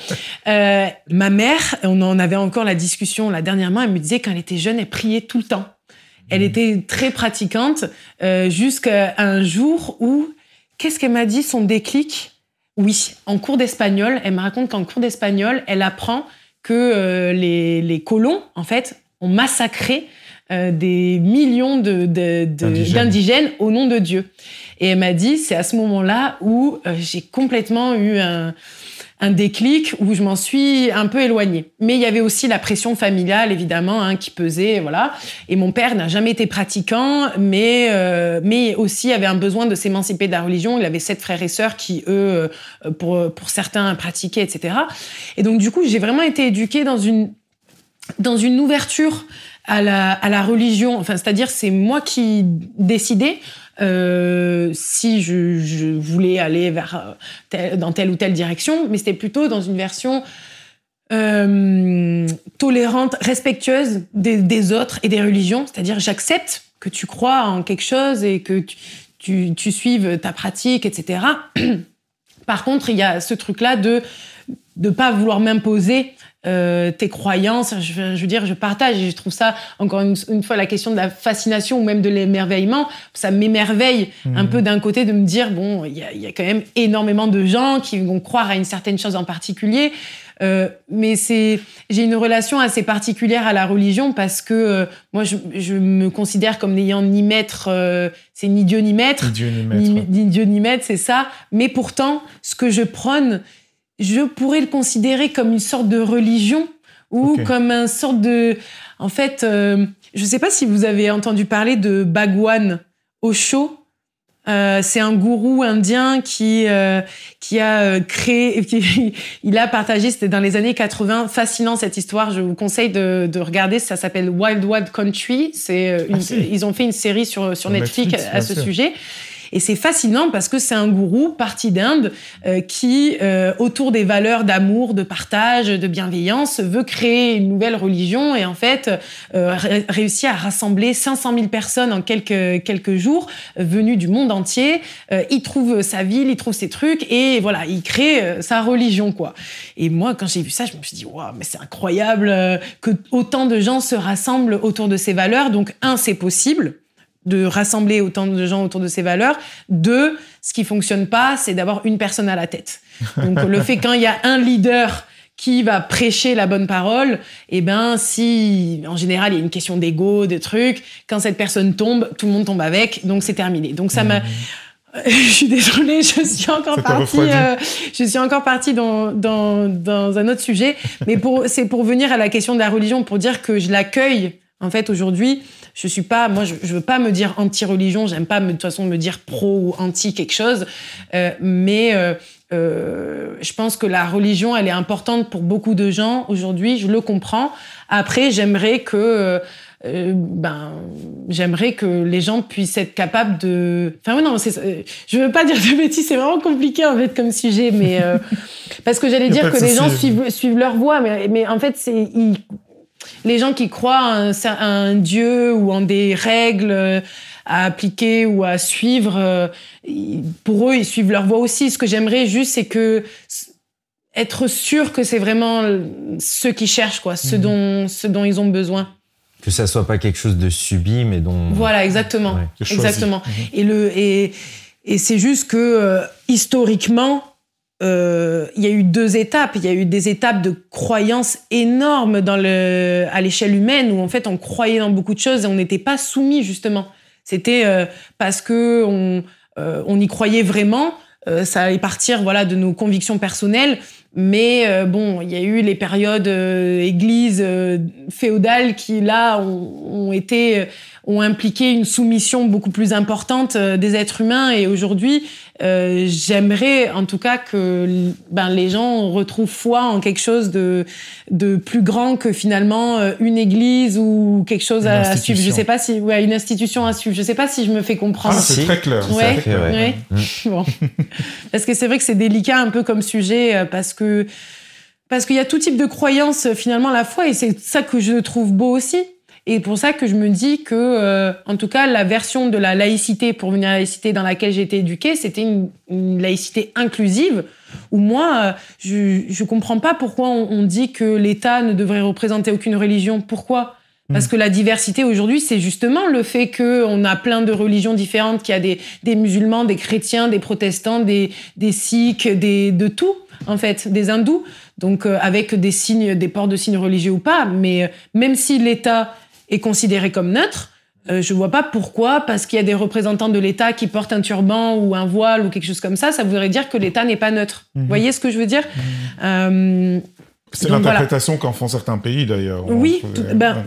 ma mère, on en avait encore la discussion là dernièrement. Elle me disait quand elle était jeune, elle priait tout le temps. Elle mmh. était très pratiquante jusqu'à un jour où, qu'est-ce qu'elle m'a dit, son déclic? Oui, en cours d'espagnol, elle me raconte qu'en cours d'espagnol, elle apprend que euh, les, colons, en fait, ont massacré euh, des millions d'indigènes au nom de Dieu. Et elle m'a dit, c'est à ce moment-là où euh, j'ai complètement eu un, un déclic où je m'en suis un peu éloignée. Mais il y avait aussi la pression familiale, évidemment, hein, qui pesait, voilà. Et mon père n'a jamais été pratiquant, mais euh, mais aussi avait un besoin de s'émanciper de la religion. Il avait sept frères et sœurs qui, eux, euh, pour pour certains, pratiquaient, etc. Et donc du coup, j'ai vraiment été éduquée dans une dans une ouverture à la, à la religion. Enfin, c'est-à-dire, c'est moi qui décidais euh, si je, voulais aller vers euh, dans telle ou telle direction, mais c'était plutôt dans une version euh, tolérante, respectueuse des, des, autres et des religions. C'est-à-dire, j'accepte que tu crois en quelque chose et que tu, tu, tu suives ta pratique, etc. Par contre, il y a ce truc-là de de pas vouloir m'imposer euh, tes croyances. Je, veux dire, je partage et je trouve ça, encore une, fois, la question de la fascination ou même de l'émerveillement, ça m'émerveille un mmh. peu d'un côté de me dire, bon, il y a, y a, quand même énormément de gens qui vont croire à une certaine chose en particulier. Euh, mais c'est, j'ai une relation assez particulière à la religion parce que euh, moi, je, je, me considère comme n'ayant ni maître, euh, c'est ni Dieu ni maître, ni Dieu ni maître, ni Dieu ni maître, c'est ça. Mais pourtant, ce que je prône, je pourrais le considérer comme une sorte de religion ou comme un sorte de... En fait, euh, je ne sais pas si vous avez entendu parler de Bhagwan Osho. Euh, c'est un gourou indien qui euh, qui a créé, qui, il a partagé, c'était dans les années 80, fascinant cette histoire. Je vous conseille de, de regarder. Ça s'appelle Wild Wild Country. C'est ah, ils ont fait une série sur sur Netflix, à ce sujet. Et c'est fascinant parce que c'est un gourou parti d'Inde euh, qui, euh, autour des valeurs d'amour, de partage, de bienveillance, veut créer une nouvelle religion et en fait euh, réussit à rassembler 500 000 personnes en quelques, quelques jours venues du monde entier. il trouve sa ville, il trouve ses trucs et voilà, il crée sa religion quoi. Et moi, quand j'ai vu ça, je me suis dit waouh, mais c'est incroyable que autant de gens se rassemblent autour de ces valeurs. Donc un, c'est possible de rassembler autant de gens autour de ces valeurs. Deux, ce qui fonctionne pas, c'est d'avoir une personne à la tête. Donc le fait quand il y a un leader qui va prêcher la bonne parole, eh ben si en général il y a une question d'ego, de trucs, quand cette personne tombe, tout le monde tombe avec, donc c'est terminé. Donc ça m'a je suis désolée, je suis encore partie. Euh, je suis encore partie dans, dans, dans un autre sujet, mais pour c'est pour venir à la question de la religion, pour dire que je l'accueille en fait aujourd'hui je suis pas, moi, je, je veux pas me dire anti-religion. J'aime pas, de toute façon, me dire pro ou anti quelque chose. Euh, mais euh, euh, je pense que la religion, elle est importante pour beaucoup de gens aujourd'hui. Je le comprends. Après, j'aimerais que ben, j'aimerais que les gens puissent être capables de. Enfin, non, je veux pas dire de bêtises, c'est vraiment compliqué en fait comme sujet, mais parce que j'allais dire que les gens suivent, suivent, leur voie, mais, mais en fait, c'est les gens qui croient à un, dieu ou en des règles à appliquer ou à suivre, pour eux, ils suivent leur voie aussi. Ce que j'aimerais juste, c'est que être sûr que c'est vraiment ceux qui cherchent, quoi, ce, mhm. dont, ce dont ils ont besoin. Que ça soit pas quelque chose de subi, mais dont. Voilà, exactement. Exactement. Mhm. Et, le, et, et c'est juste que, euh, historiquement, euh, il y a eu deux étapes. Il y a eu des étapes de croyances énormes dans le, à l'échelle humaine où en fait on croyait dans beaucoup de choses et on n'était pas soumis justement. C'était euh, parce que on, on y croyait vraiment. ça allait partir voilà de nos convictions personnelles mais euh, bon, il y a eu les périodes euh, églises euh, féodales qui là ont, été ont impliqué une soumission beaucoup plus importante des êtres humains. Et aujourd'hui, j'aimerais en tout cas que ben, les gens retrouvent foi en quelque chose de, de plus grand que finalement une église ou quelque chose à suivre. Je sais pas si ouais, une institution à suivre. Je sais pas si je me fais comprendre. Ah, c'est très clair. Ouais, ouais. Bon. parce que c'est vrai que c'est délicat un peu comme sujet parce que parce qu'il y a tout type de croyances finalement à la foi et c'est ça que je trouve beau aussi. Et pour ça que je me dis que, euh, en tout cas, la version de la laïcité, pour venir la laïcité dans laquelle j'ai été éduquée, c'était une, laïcité inclusive, où moi, euh, je ne comprends pas pourquoi on, dit que l'État ne devrait représenter aucune religion. Pourquoi? Parce mm. que la diversité aujourd'hui, c'est justement le fait qu'on a plein de religions différentes, qu'il y a des, des, musulmans, des chrétiens, des protestants, des, des sikhs, des, de tout en fait, des hindous, donc euh, avec des signes, des ports de signes religieux ou pas. Mais euh, même si l'État est considéré comme neutre, euh, je vois pas pourquoi, parce qu'il y a des représentants de l'État qui portent un turban ou un voile ou quelque chose comme ça, ça voudrait dire que l'État n'est pas neutre. Mhm. Vous voyez ce que je veux dire? Mhm. C'est l'interprétation qu'en font certains pays d'ailleurs. Oui, ben,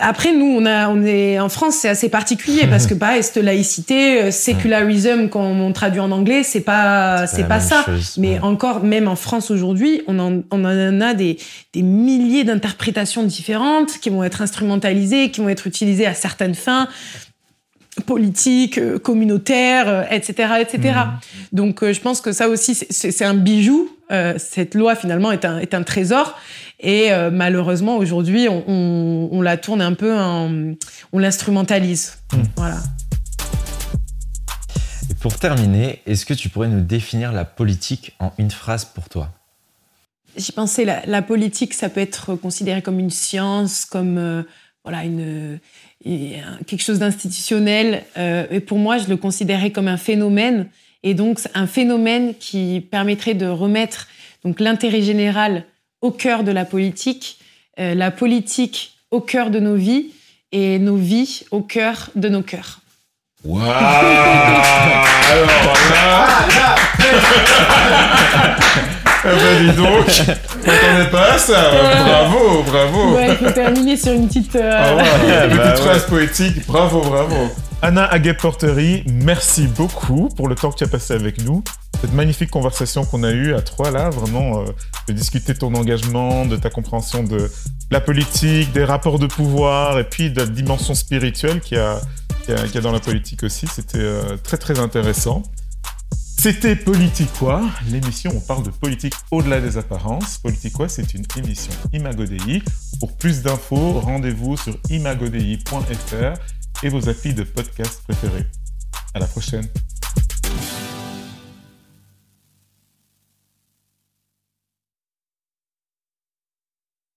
après, nous, on, a, on est en France, c'est assez particulier parce que pareil, cette laïcité, euh, sécularisme, quand on traduit en anglais, c'est pas, c'est pas ça. Mais encore, même en France aujourd'hui, on en, on en a des, des milliers d'interprétations différentes qui vont être instrumentalisées, qui vont être utilisées à certaines fins politiques, euh, communautaires, etc., etc. Mmh. Donc, euh, je pense que ça aussi, c'est un bijou. cette loi, finalement, est un, est un trésor. Et euh, malheureusement, aujourd'hui, on, la tourne un peu, on l'instrumentalise. Hmm. Voilà. Et pour terminer, est-ce que tu pourrais nous définir la politique en une phrase pour toi? J'y pensais, la, politique, ça peut être considéré comme une science, comme euh, voilà, une, quelque chose d'institutionnel. Euh, et pour moi, je le considérais comme un phénomène. Et donc, un phénomène qui permettrait de remettre donc l'intérêt général au cœur de la politique, euh, la politique au cœur de nos vies et nos vies au cœur de nos cœurs. Waouh Alors là Eh ben dis donc, t'attendais pas à ça Bravo, bravo Ouais, il faut terminer sur une petite... Euh... Ah ouais, une petite phrase poétique, bravo, bravo Anna Aguet-Portery, merci beaucoup pour le temps que tu as passé avec nous. Cette magnifique conversation qu'on a eue à trois là, vraiment, euh, de discuter de ton engagement, de ta compréhension de la politique, des rapports de pouvoir et puis de la dimension spirituelle qu'il y a, a, dans la politique aussi. C'était euh, très très intéressant. C'était Politiquois, l'émission où on parle de politique au-delà des apparences. Politiquois, c'est une émission Imagodei. Pour plus d'infos, rendez-vous sur imagodei.fr et vos applis de podcast préférés. À la prochaine.